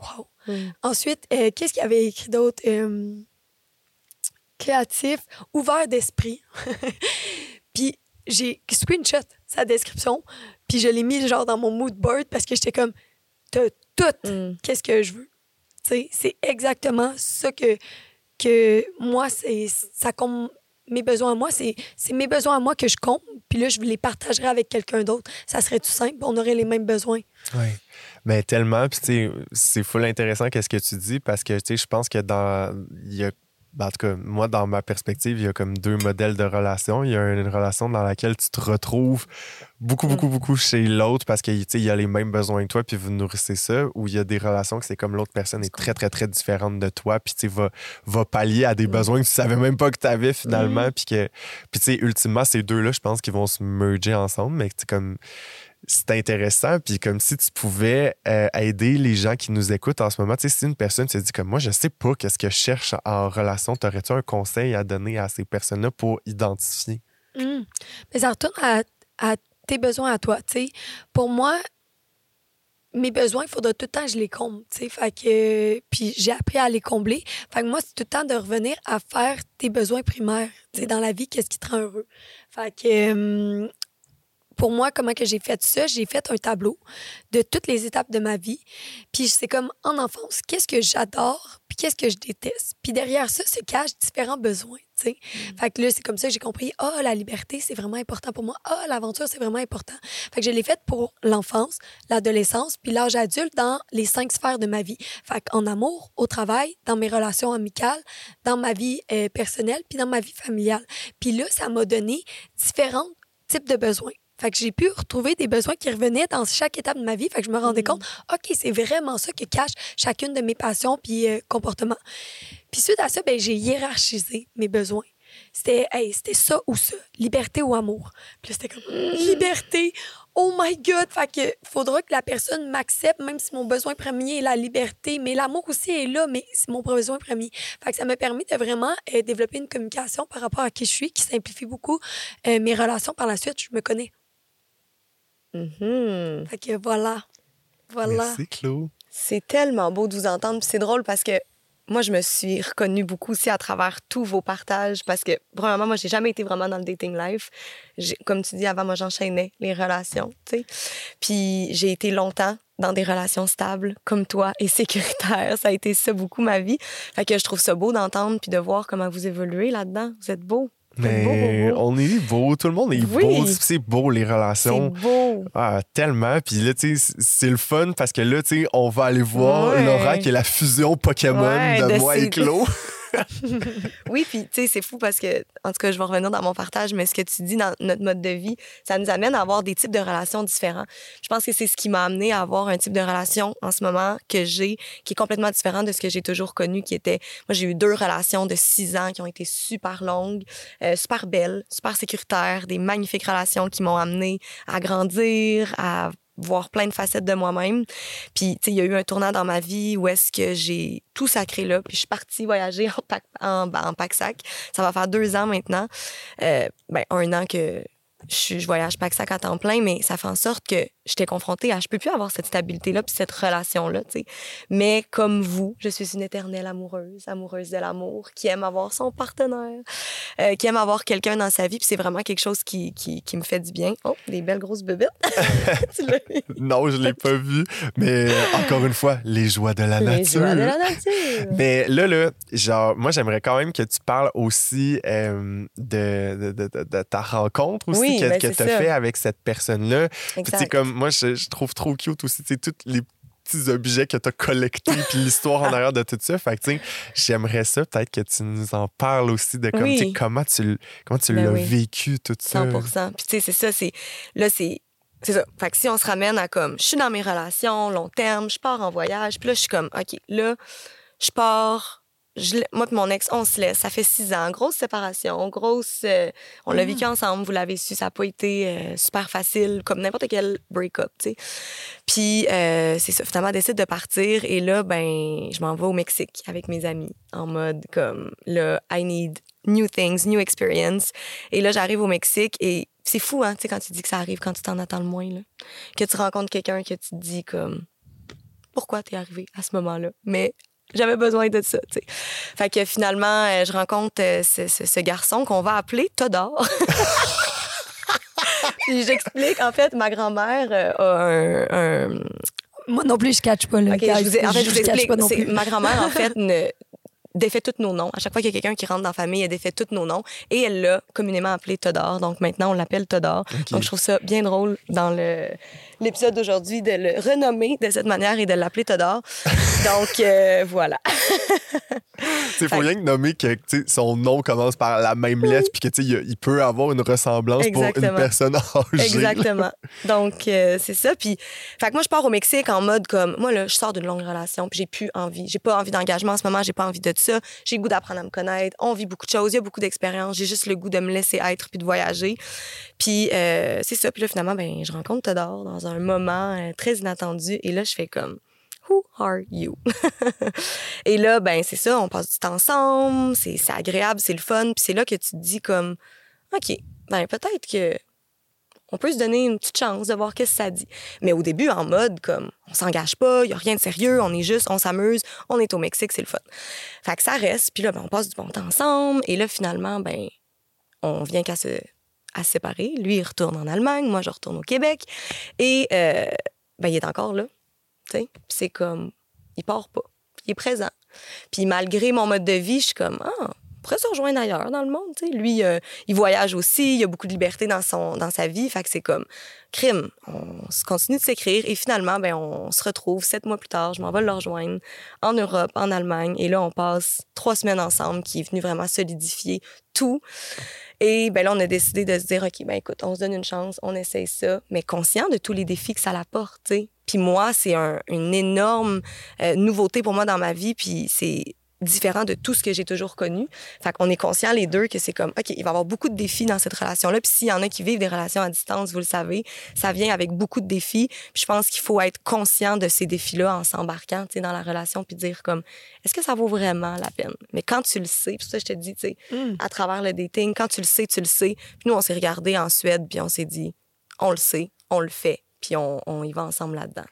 wow. Mm. Ensuite, euh, qu'est-ce qu'il y avait écrit d'autre? Euh, créatif, ouvert d'esprit. (laughs) puis j'ai screenshot sa description, puis je l'ai mis genre dans mon mood board parce que j'étais comme, t'as tout, Mm. qu'est-ce que je veux. Tu sais, c'est exactement ça que, que moi, c'est ça compte. Mes besoins à moi, c'est c'est mes besoins à moi que je compte, puis là, je les partagerais avec quelqu'un d'autre. Ça serait tout simple, on aurait les mêmes besoins. Oui. Mais tellement, puis tu sais, c'est full intéressant qu'est-ce que tu dis parce que tu sais, je pense que dans. Il y a, en tout cas, moi, dans ma perspective, il y a comme deux modèles de relation. Il y a une relation dans laquelle tu te retrouves beaucoup, beaucoup, beaucoup chez l'autre parce sais, il y a les mêmes besoins que toi, puis vous nourrissez ça, ou il y a des relations que c'est comme l'autre personne est très, très, très différente de toi, puis tu va, va pallier à des besoins que tu savais même pas que tu avais finalement, puis que. Puis tu sais, ultimement, ces deux-là, je pense qu'ils vont se merger ensemble, mais comme c'est intéressant. Puis comme si tu pouvais euh, aider les gens qui nous écoutent en ce moment. Tu sais, si une personne se dit comme moi, je sais pas qu'est-ce que je cherche en relation, t'aurais-tu un conseil à donner à ces personnes-là pour identifier? Mm. Mais ça retourne à, à tes besoins à toi. tu sais. Pour moi, mes besoins, il faudra tout le temps que je les comble. tu sais. Fait que, puis j'ai appris à les combler. Fait que moi, c'est tout le temps de revenir à faire tes besoins primaires dans la vie, qu'est-ce qui te rend heureux. Fait que, hum, pour moi, comment que j'ai fait ça? J'ai fait un tableau de toutes les étapes de ma vie. Puis c'est comme en enfance, qu'est-ce que j'adore, puis qu'est-ce que je déteste? Puis derrière ça se cachent différents besoins, tu sais. Fait que là, c'est comme ça que j'ai compris, ah, la liberté, c'est vraiment important pour moi. Ah, l'aventure, c'est vraiment important. Fait que je l'ai faite pour l'enfance, l'adolescence, puis l'âge adulte dans les cinq sphères de ma vie. Fait qu'en amour, au travail, dans mes relations amicales, dans ma vie euh, personnelle, puis dans ma vie familiale. Puis là, ça m'a donné différents types de besoins. Fait que j'ai pu retrouver des besoins qui revenaient dans chaque étape de ma vie. Fait que je me rendais compte, OK, c'est vraiment ça que cache chacune de mes passions puis euh, comportements. Puis suite à ça, ben, j'ai hiérarchisé mes besoins. C'était hey, c'était ça ou ça, liberté ou amour. Puis c'était comme liberté. Oh my God! Fait que faudra que la personne m'accepte, même si mon besoin premier est la liberté. Mais l'amour aussi est là, mais c'est mon besoin premier. Fait que ça m'a permis de vraiment euh, développer une communication par rapport à qui je suis, qui simplifie beaucoup euh, mes relations par la suite. Je me connais. Mhm. Fait que voilà. Voilà. Merci, Claude. C'est tellement beau de vous entendre. Puis c'est drôle parce que moi, je me suis reconnue beaucoup aussi à travers tous vos partages parce que, premièrement, moi, j'ai jamais été vraiment dans le dating life. J'ai- Comme tu dis avant, moi, j'enchaînais les relations, tu sais. Puis j'ai été longtemps dans des relations stables comme toi et sécuritaires. Ça a été ça beaucoup ma vie. Fait que je trouve ça beau d'entendre puis de voir comment vous évoluez là-dedans. Vous êtes beau. Mais beau, beau, beau. on est beau, tout le monde est Oui. beau. C'est beau, les C'est relations. beau. Ah, tellement. Puis là, tu sais, c'est le fun parce que là, tu sais, on va aller voir Ouais. Laura qui est la fusion Pokémon Ouais, de, de moi et Claude. (laughs) Oui, puis tu sais, c'est fou parce que, en tout cas, je vais revenir dans mon partage, mais ce que tu dis dans notre mode de vie, ça nous amène à avoir des types de relations différents. Je pense que c'est ce qui m'a amené à avoir un type de relation en ce moment que j'ai, qui est complètement différent de ce que j'ai toujours connu, qui était, moi, j'ai eu deux relations de six ans qui ont été super longues, euh, super belles, super sécuritaires, des magnifiques relations qui m'ont amené à grandir, à voir plein de facettes de moi-même. Puis, tu sais, il y a eu un tournant dans ma vie où est-ce que j'ai tout sacré là. Puis, je suis partie (laughs) voyager en pack, en, en pack-sac. Ça va faire deux ans maintenant. Euh, ben, un an que je, je voyage pack-sac à temps plein, mais ça fait en sorte que j'étais confrontée à... Je peux plus avoir cette stabilité-là puis cette relation-là, tu sais. Mais comme vous, je suis une éternelle amoureuse, amoureuse de l'amour, qui aime avoir son partenaire, euh, qui aime avoir quelqu'un dans sa vie. Puis c'est vraiment quelque chose qui, qui, qui me fait du bien. Oh, des belles grosses vu? (laughs) Non, je l'ai pas vu. Mais euh, encore une fois, les joies de la Les nature. joies de la nature. Mais là, là, genre, moi, j'aimerais quand même que tu parles aussi euh, de, de, de- de- de ta rencontre aussi Oui, que, ben, que c'est tu as ça. fait avec cette personne-là. Puis, comme moi, je, je trouve trop cute aussi, tu sais, tous les petits objets que tu as collectés, puis l'histoire en arrière de tout ça. Fait que, tu sais, j'aimerais ça, peut-être que tu nous en parles aussi de comme, Oui. tu sais, comment tu, comment tu Ben l'as oui. vécu, tout ça. 100 Puis, tu sais, c'est ça, c'est. Là, c'est. C'est ça. Fait que si on se ramène à comme, je suis dans mes relations, long terme, je pars en voyage, puis là, je suis comme, OK, là, je pars. Je, moi et mon ex, on se laisse. Ça fait six ans. Grosse séparation, grosse. euh, on l'a vécu ensemble, vous l'avez su. Ça n'a pas été euh, super facile, comme n'importe quel break-up, tu sais. Puis, euh, c'est ça. Finalement, elle décide de partir. Et là, ben, je m'en vais au Mexique avec mes amis, en mode comme, là, I need new things, new experience. Et là, j'arrive au Mexique et c'est fou, hein, tu sais, quand tu dis que ça arrive quand tu t'en attends le moins, là. Que tu rencontres quelqu'un que tu te dis comme, pourquoi t'es arrivé à ce moment-là? Mais j'avais besoin de ça, tu sais. Fait que finalement, euh, je rencontre euh, ce, ce- ce garçon qu'on va appeler Todor. (laughs) Puis j'explique, en fait, ma grand-mère euh, a un, un- Moi non plus, je catch pas. Là, OK, je vous ai- en fait, je vous catch explique. pas non plus. Ma grand-mère, en (laughs) fait, ne défait tous nos noms. À chaque fois qu'il y a quelqu'un qui rentre dans la famille, elle défait tous nos noms. Et elle l'a communément appelé Todor. Donc maintenant, on l'appelle Todor. Donc je trouve ça bien drôle dans le l'épisode d'aujourd'hui de le renommer de cette manière et de l'appeler Todor. (laughs) Donc euh, voilà. (laughs) Il faut rien que nommer que son nom commence par la même lettre, puis que il, peut avoir une ressemblance pour une personne âgée. Exactement. Donc, euh, c'est ça. Puis, fait que moi, je pars au Mexique en mode comme, moi, là, je sors d'une longue relation, puis j'ai plus envie. J'ai pas envie d'engagement en ce moment, j'ai pas envie de ça. J'ai le goût d'apprendre à me connaître. On vit beaucoup de choses, il y a beaucoup d'expériences. J'ai juste le goût de me laisser être puis de voyager. Puis, euh, c'est ça. Puis là, finalement, ben, je rencontre Todor dans un moment euh, très inattendu. Et là, je fais comme, Who are you? (laughs) et là, ben, c'est ça, on passe du temps ensemble, c'est c'est agréable, c'est le fun. Puis c'est là que tu te dis comme, OK, ben, peut-être que on peut se donner une petite chance de voir qu'est-ce que ça dit. Mais au début, en mode comme on s'engage pas, il y a rien de sérieux, on est juste, on s'amuse, on est au Mexique, c'est le fun. Fait que ça reste, puis là, ben, on passe du bon temps ensemble, et là, finalement, ben, on vient qu'à se, à séparer. Lui, il retourne en Allemagne, moi, je retourne au Québec, et euh, ben, il est encore là, c'est comme, il part pas, il est présent. Puis malgré mon mode de vie, je suis comme, ah, on pourrait se rejoindre ailleurs dans le monde, tu sais. Lui, euh, il voyage aussi, il a beaucoup de liberté dans, son, dans sa vie. Fait que c'est comme crime. On continue de s'écrire et finalement, ben, on se retrouve sept mois plus tard. Je m'en vais le rejoindre en Europe, en Allemagne. Et là, on passe trois semaines ensemble qui est venu vraiment solidifier tout. Et ben là, on a décidé de se dire, OK, ben écoute, on se donne une chance, on essaye ça, mais conscient de tous les défis que ça apporte, tu. Puis moi, c'est un- une énorme euh, nouveauté pour moi dans ma vie, puis c'est différent de tout ce que j'ai toujours connu. Fait qu'on est conscients les deux que c'est comme, OK, il va y avoir beaucoup de défis dans cette relation-là. Puis s'il y en a qui vivent des relations à distance, vous le savez, ça vient avec beaucoup de défis. Puis je pense qu'il faut être conscient de ces défis-là en s'embarquant, tu sais, dans la relation, puis dire comme, est-ce que ça vaut vraiment la peine? Mais quand tu le sais, puis ça, je te dis, tu sais, Mm. à travers le dating, quand tu le sais, tu le sais. Puis nous, on s'est regardé en Suède, puis on s'est dit, on le sait, on le fait, puis on, on y va ensemble là-dedans.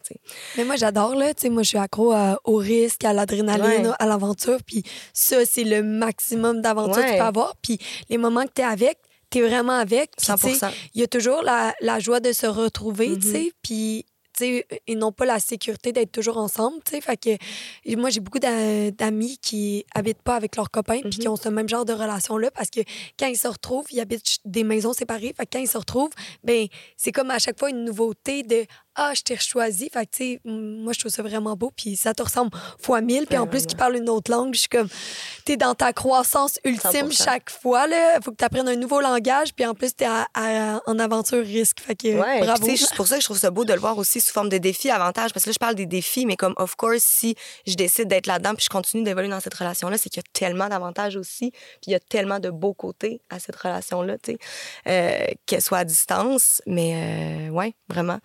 Mais moi, j'adore, là. Tu sais, moi, je suis accro à- au risque, à l'adrénaline, Ouais. à l'aventure. Puis ça, c'est le maximum d'aventure que tu peux avoir. Puis les moments que tu es avec, tu es vraiment avec. Puis, 100 tu sais, il y a toujours la, la joie de se retrouver, tu Mhm. sais. Puis sais, ils n'ont pas la sécurité d'être toujours ensemble, tu sais. Fait que moi, j'ai beaucoup d'a- d'amis qui habitent pas avec leurs copains puis qui Mhm. ont ce même genre de relation-là parce que quand ils se retrouvent, ils habitent des maisons séparées. Fait que quand ils se retrouvent, ben c'est comme à chaque fois une nouveauté de ah, je t'ai choisi. Fait que, tu sais, moi, je trouve ça vraiment beau. Puis ça te ressemble fois mille. Puis en plus, qu'ils parlent une autre langue, je suis comme, t'es dans ta croissance ultime 100%. chaque fois. Là. Faut que tu apprennes un nouveau langage. Puis en plus, t'es à- à- en aventure risque. Fait que, Ouais, bravo. tu c'est pour ça que je trouve ça beau de le voir aussi sous forme de défi, avantage. Parce que là, je parle des défis, mais comme, of course, si je décide d'être là-dedans puis je continue d'évoluer dans cette relation-là, c'est qu'il y a tellement d'avantages aussi. Puis il y a tellement de beaux côtés à cette relation-là, tu sais, euh, qu'elle soit à distance. Mais euh, ouais, vraiment.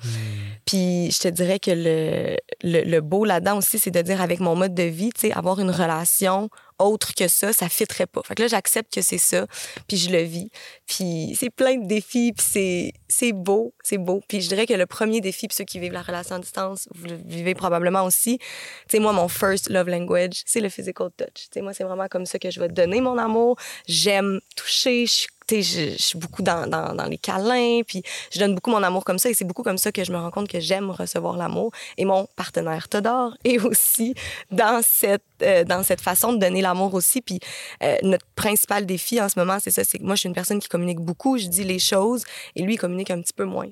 Puis je te dirais que le, le, le beau là-dedans aussi, c'est de dire avec mon mode de vie, tu sais, avoir une relation autre que ça, ça fitterait pas. Fait que là, j'accepte que c'est ça, puis je le vis. Puis c'est plein de défis, puis c'est, beau, c'est beau. Puis je dirais que le premier défi, puis ceux qui vivent la relation à distance, vous le vivez probablement aussi. Tu sais, moi, mon first love language, c'est le physical touch. Tu sais, moi, c'est vraiment comme ça que je vais donner mon amour. J'aime toucher, je suis je, je suis beaucoup dans, dans, les câlins, puis je donne beaucoup mon amour comme ça, et c'est beaucoup comme ça que je me rends compte que j'aime recevoir l'amour. Et mon partenaire Todor (laughs) est aussi dans cette, euh, dans cette façon de donner l'amour aussi. Puis euh, notre principal défi en ce moment, c'est ça, c'est que moi, je suis une personne qui communique beaucoup, je dis les choses, et lui, il communique un petit peu moins.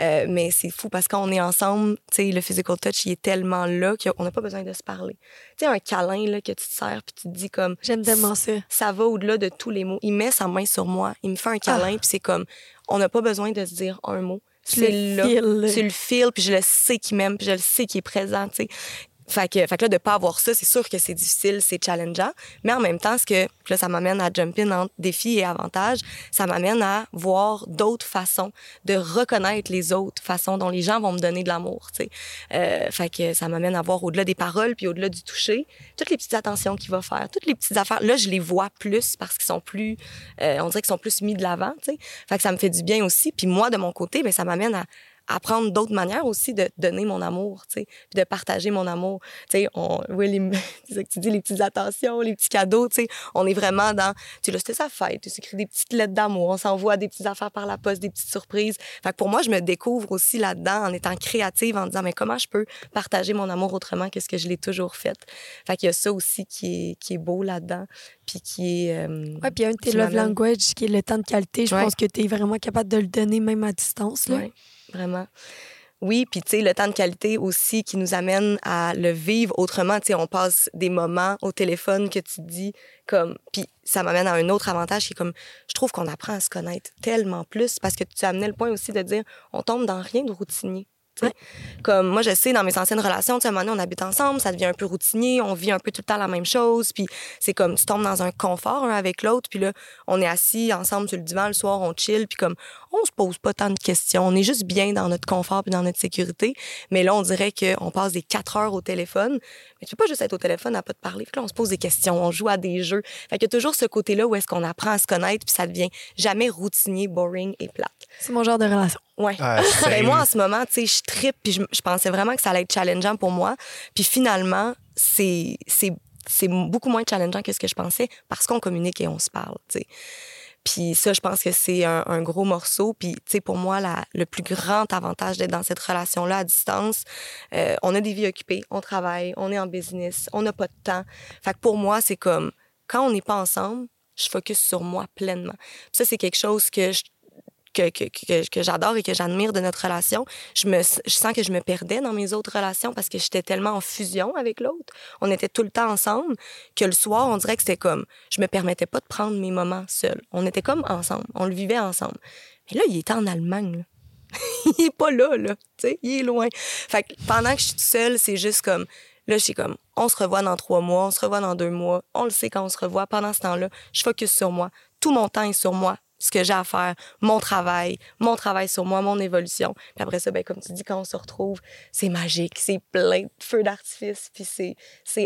Euh, mais c'est fou parce qu'on est ensemble, le physical touch, il est tellement là qu'on n'a pas besoin de se parler. Sais, un câlin, là, que tu te sers, puis tu te dis comme, J'aime tellement ça. ça va au-delà de tous les mots. Il met sa main sur moi, il me fait un câlin, puis c'est comme, on n'a pas besoin de se dire un mot. Tu C'est le là. files. Tu le files, puis je le sais qu'il m'aime, puis je le sais qu'il est présent, tu sais. Fait que, fait que là, de pas avoir ça, c'est sûr que c'est difficile, c'est challengeant. Mais en même temps, ce que, là, ça m'amène à jump in entre défis et avantages, ça m'amène à voir d'autres façons de reconnaître les autres façons dont les gens vont me donner de l'amour. Euh, fait que ça m'amène à voir au-delà des paroles, puis au-delà du toucher, toutes les petites attentions qu'il va faire, toutes les petites affaires. Là, je les vois plus parce qu'ils sont plus, euh, on dirait qu'ils sont plus mis de l'avant. Fait que ça me fait du bien aussi. Puis moi, de mon côté, ben, ça m'amène à apprendre d'autres manières aussi de donner mon amour, tu sais, puis de partager mon amour. Tu sais, on, oui, les, (laughs) tu dis, les petites attentions, les petits cadeaux, tu sais, on est vraiment dans, tu sais, c'était sa fête, tu s'écris des petites lettres d'amour, on s'envoie des petites affaires par la poste, des petites surprises. Fait que pour moi, je me découvre aussi là-dedans en étant créative, en disant, mais comment je peux partager mon amour autrement que ce que je l'ai toujours fait? Fait qu'il y a ça aussi qui est, qui est beau là-dedans, puis qui est... euh, Ouais, puis un de tes love language qui est le temps de qualité. Je Ouais. pense que tu es vraiment capable de le donner même à distance. Là. Oui, vraiment. Oui, puis tu sais, le temps de qualité aussi qui nous amène à le vivre autrement. Tu sais, on passe des moments au téléphone que tu dis comme... Puis ça m'amène à un autre avantage qui est comme... Je trouve qu'on apprend à se connaître tellement plus parce que tu amené le point aussi de dire on tombe dans rien de routinier. Comme moi, je sais, dans mes anciennes relations, à un moment donné, on habite ensemble, ça devient un peu routinier, on vit un peu tout le temps la même chose, puis c'est comme, tu tombes dans un confort un avec l'autre, puis là, on est assis ensemble sur le divan le soir, on chill, puis comme, on se pose pas tant de questions, on est juste bien dans notre confort puis dans notre sécurité, mais là, on dirait qu'on passe des quatre heures au téléphone, mais tu peux pas juste être au téléphone à pas te parler, là, on se pose des questions, on joue à des jeux, fait qu'il y a toujours ce côté-là où est-ce qu'on apprend à se connaître, puis ça devient jamais routinier, boring et plate. C'est mon genre de relation. Ouais. Ah, (laughs) Ben, moi, en ce moment, tu sais, je trippe, puis je, je pensais vraiment que ça allait être challengeant pour moi. Puis finalement, c'est beaucoup moins challengeant que ce que je pensais parce qu'on communique et on se parle, tu sais. Puis ça, je pense que c'est un, un gros morceau. Puis, tu sais, pour moi, la, le plus grand avantage d'être dans cette relation-là à distance, euh, on a des vies occupées, on travaille, on est en business, on n'a pas de temps. Fait que pour moi, c'est comme, quand on n'est pas ensemble, je focus sur moi pleinement. Puis ça, c'est quelque chose que je que, que, que, que j'adore et que j'admire de notre relation. Je, me, je sens que je me perdais dans mes autres relations parce que j'étais tellement en fusion avec l'autre. On était tout le temps ensemble que le soir, on dirait que c'était comme... Je me permettais pas de prendre mes moments seuls. On était comme ensemble. On le vivait ensemble. Mais là, il était en Allemagne. (laughs) il est pas là, là. Il est loin. Fait que pendant que je suis seule, c'est juste comme... Là, je suis comme, on se revoit dans trois mois, on se revoit dans deux mois, on le sait quand on se revoit. Pendant ce temps-là, je focus sur moi. Tout mon temps est sur moi, ce que j'ai à faire, mon travail, mon travail sur moi, mon évolution. Puis après ça, ben, comme tu dis, quand on se retrouve, c'est magique, c'est plein de feux d'artifice, puis c'est,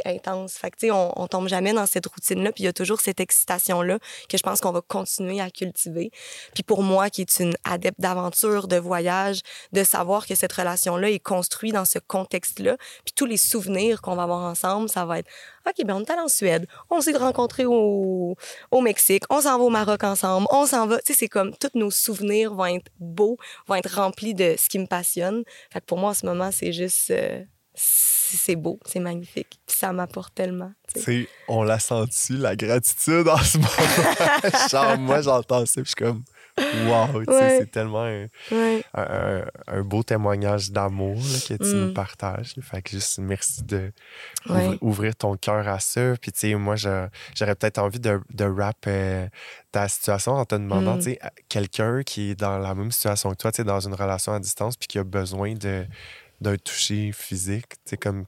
intense. Fait que, tu sais, on, on tombe jamais dans cette routine-là, puis il y a toujours cette excitation-là que je pense qu'on va continuer à cultiver. Puis pour moi, qui est une adepte d'aventure, de voyage, de savoir que cette relation-là est construite dans ce contexte-là, puis tous les souvenirs qu'on va avoir ensemble, ça va être OK, ben on est allé en Suède, on s'est rencontrés au, au Mexique, on s'en va au Maroc ensemble, on s'en Tu sais, c'est comme tous nos souvenirs vont être beaux, vont être remplis de ce qui me passionne. Fait que pour moi, en ce moment, c'est juste. euh, c'est beau, c'est magnifique. Puis ça m'apporte tellement. tu sais. Tu sais, on l'a senti, la gratitude en ce moment. (laughs) Genre, moi, j'entends ça, puis je suis comme, (laughs) wow, Ouais. c'est tellement un, Ouais. un- un- un beau témoignage d'amour que tu Mm. nous partages. Fait que juste merci de Ouais. ouvrir ton cœur à ça. Puis, tu sais, moi, j'aurais peut-être envie de, de rap euh, ta situation en te demandant, Mm. tu sais, quelqu'un qui est dans la même situation que toi, tu sais, dans une relation à distance, puis qui a besoin de d'un toucher physique, tu sais, comme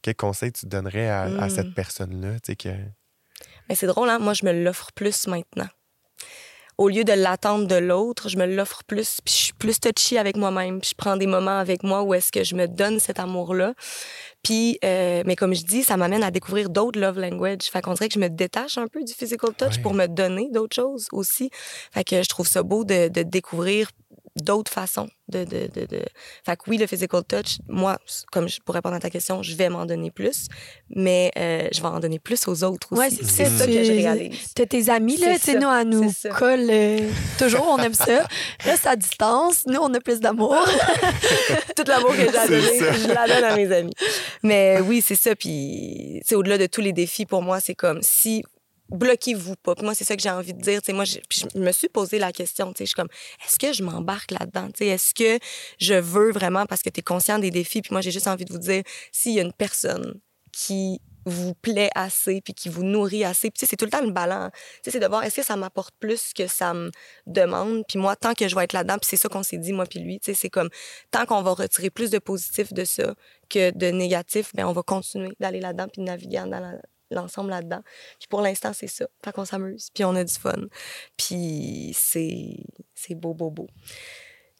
quel conseil tu donnerais à, à Mm. cette personne-là, tu sais, que... Mais c'est drôle, hein? Moi, je me l'offre plus maintenant. Au lieu de l'attendre de l'autre, je me l'offre plus, puis je suis plus touchy avec moi-même. puis Je prends des moments avec moi où est-ce que je me donne cet amour-là. Puis, euh, mais comme je dis, ça m'amène à découvrir d'autres love language. Fait qu'on dirait que je me détache un peu du physical touch Ouais. pour me donner d'autres choses aussi. Fait que je trouve ça beau de, de découvrir d'autres façons de, de, de, de- Fait que oui, le physical touch, moi, comme je, pour répondre à ta question, je vais m'en donner plus, mais euh, je vais en donner plus aux autres aussi. Ouais, c'est ça. que je Tu- réalise. T'as tes amis, là, C'est tu sais, nous, elle nous colle euh, toujours, on aime ça. Reste à distance, nous, on a plus d'amour. (laughs) Tout l'amour que j'ai à donner, je la donne à mes amis. Mais oui, c'est ça. Puis, c'est au-delà de tous les défis, pour moi, c'est comme si bloquez-vous pas. Puis moi, c'est ça que j'ai envie de dire. Tu sais, moi, puis je me suis posé la question. Je suis comme, est-ce que je m'embarque là-dedans? Est-ce que je veux vraiment, parce que tu es conscient des défis, puis moi, j'ai juste envie de vous dire, s'il y a une personne qui vous plaît assez, puis qui vous nourrit assez, puis c'est tout le temps le ballon. Sais, C'est de voir, est-ce que ça m'apporte plus que ça me demande? Puis moi, tant que je vais être là-dedans, puis c'est ça qu'on s'est dit, moi puis lui, c'est comme, tant qu'on va retirer plus de positif de ça que de négatif, ben on va continuer d'aller là-dedans, puis de naviguer dans la- l'ensemble là-dedans. Puis pour l'instant, c'est ça. Fait qu'on s'amuse, puis on a du fun. Puis c'est c'est beau, beau, beau.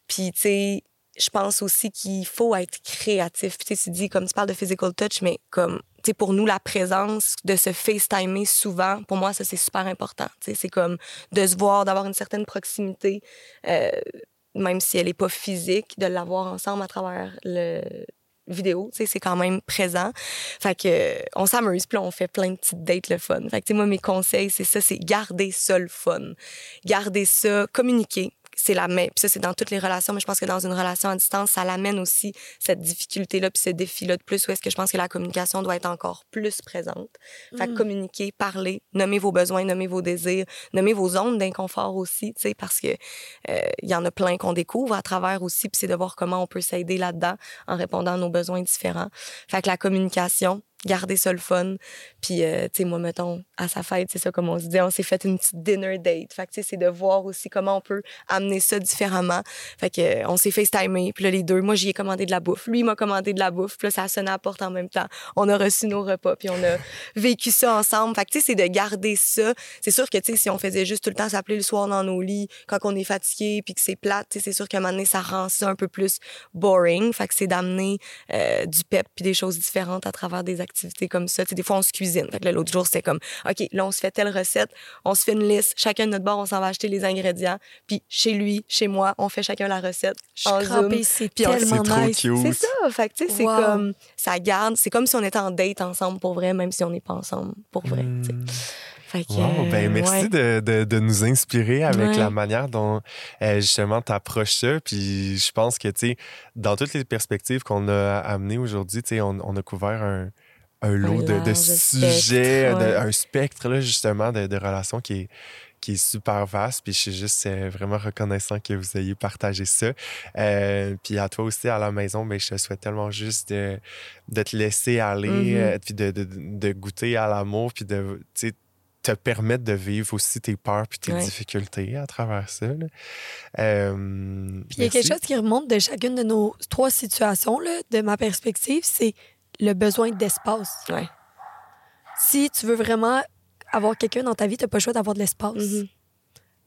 Puis, tu sais, je pense aussi qu'il faut être créatif. Tu sais, tu dis, comme tu parles de physical touch, mais comme, tu sais, pour nous, la présence de se FaceTimer souvent, pour moi, ça, c'est super important. Tu sais, c'est comme de se voir, d'avoir une certaine proximité, euh, même si elle n'est pas physique, de l'avoir ensemble à travers le vidéo, tu sais, c'est quand même présent. Fait que euh, on s'amuse, puis on fait plein de petites dates le fun. Fait que moi mes conseils, c'est ça, c'est garder ça le fun. Garder ça, communiquer. C'est la même. Puis ça, c'est dans toutes les relations, mais je pense que dans une relation à distance, ça l'amène aussi cette difficulté-là, puis ce défi-là de plus, où est-ce que je pense que la communication doit être encore plus présente. Fait que Mm. communiquer, parler, nommer vos besoins, nommer vos désirs, nommer vos zones d'inconfort aussi, tu sais, parce que euh, il y en a plein qu'on découvre à travers aussi, puis c'est de voir comment on peut s'aider là-dedans en répondant à nos besoins différents. Fait que la communication, garder ça le fun. Puis, euh, tu sais, moi, mettons, à sa fête, c'est ça, comme on se dit, on s'est fait une petite dinner date. Fait que, tu sais, c'est de voir aussi comment on peut amener ça différemment. Fait que, euh, on s'est FaceTimé. Puis là, les deux, moi, j'y ai commandé de la bouffe. Lui, il m'a commandé de la bouffe. Puis là, ça a sonné à la porte en même temps. On a reçu nos repas. Puis on a (laughs) vécu ça ensemble. Fait que, tu sais, c'est de garder ça. C'est sûr que, tu sais, si on faisait juste tout le temps s'appeler le soir dans nos lits, quand on est fatigué, puis que c'est plate, tu sais, c'est sûr qu'à un moment donné, ça rend ça un peu plus boring. Fait que c'est d'amener euh, du pep puis des choses différentes à travers des activités comme ça. Tu sais, des fois, on se cuisine. Fait que l'autre jour, c'était comme, OK, là, on se fait telle recette, on se fait une liste, chacun de notre bord, on s'en va acheter les ingrédients. Puis chez lui, chez moi, on fait chacun la recette. Je en suis Zoom. c'est tellement nice. C'est ça. Fait que, tu sais, c'est Wow. comme, ça garde, c'est comme si on était en date ensemble pour vrai, même si on n'est pas ensemble pour vrai. Mm. Fait que, Wow, ben euh, merci ouais. de, de, de nous inspirer avec Ouais. la manière dont euh, justement tu approches ça. Puis je pense que, tu sais, dans toutes les perspectives qu'on a amenées aujourd'hui, tu sais, on, on a couvert un, un lot de, sujets, spectre, de- ouais. un spectre, là, justement, de, de relations qui est, qui est super vaste. Puis je suis juste euh, vraiment reconnaissant que vous ayez partagé ça. Euh, puis à toi aussi, à la maison, je te souhaite tellement juste de, de te laisser aller, Mhm. euh, puis de, goûter à l'amour, puis de, te permettre de vivre aussi tes peurs puis tes Ouais. difficultés à travers ça. là. Puis il y a quelque chose qui remonte de chacune de nos trois situations, là, de ma perspective, c'est le besoin d'espace. Ouais. Si tu veux vraiment avoir quelqu'un dans ta vie, tu n'as pas le choix d'avoir de l'espace. Mhm.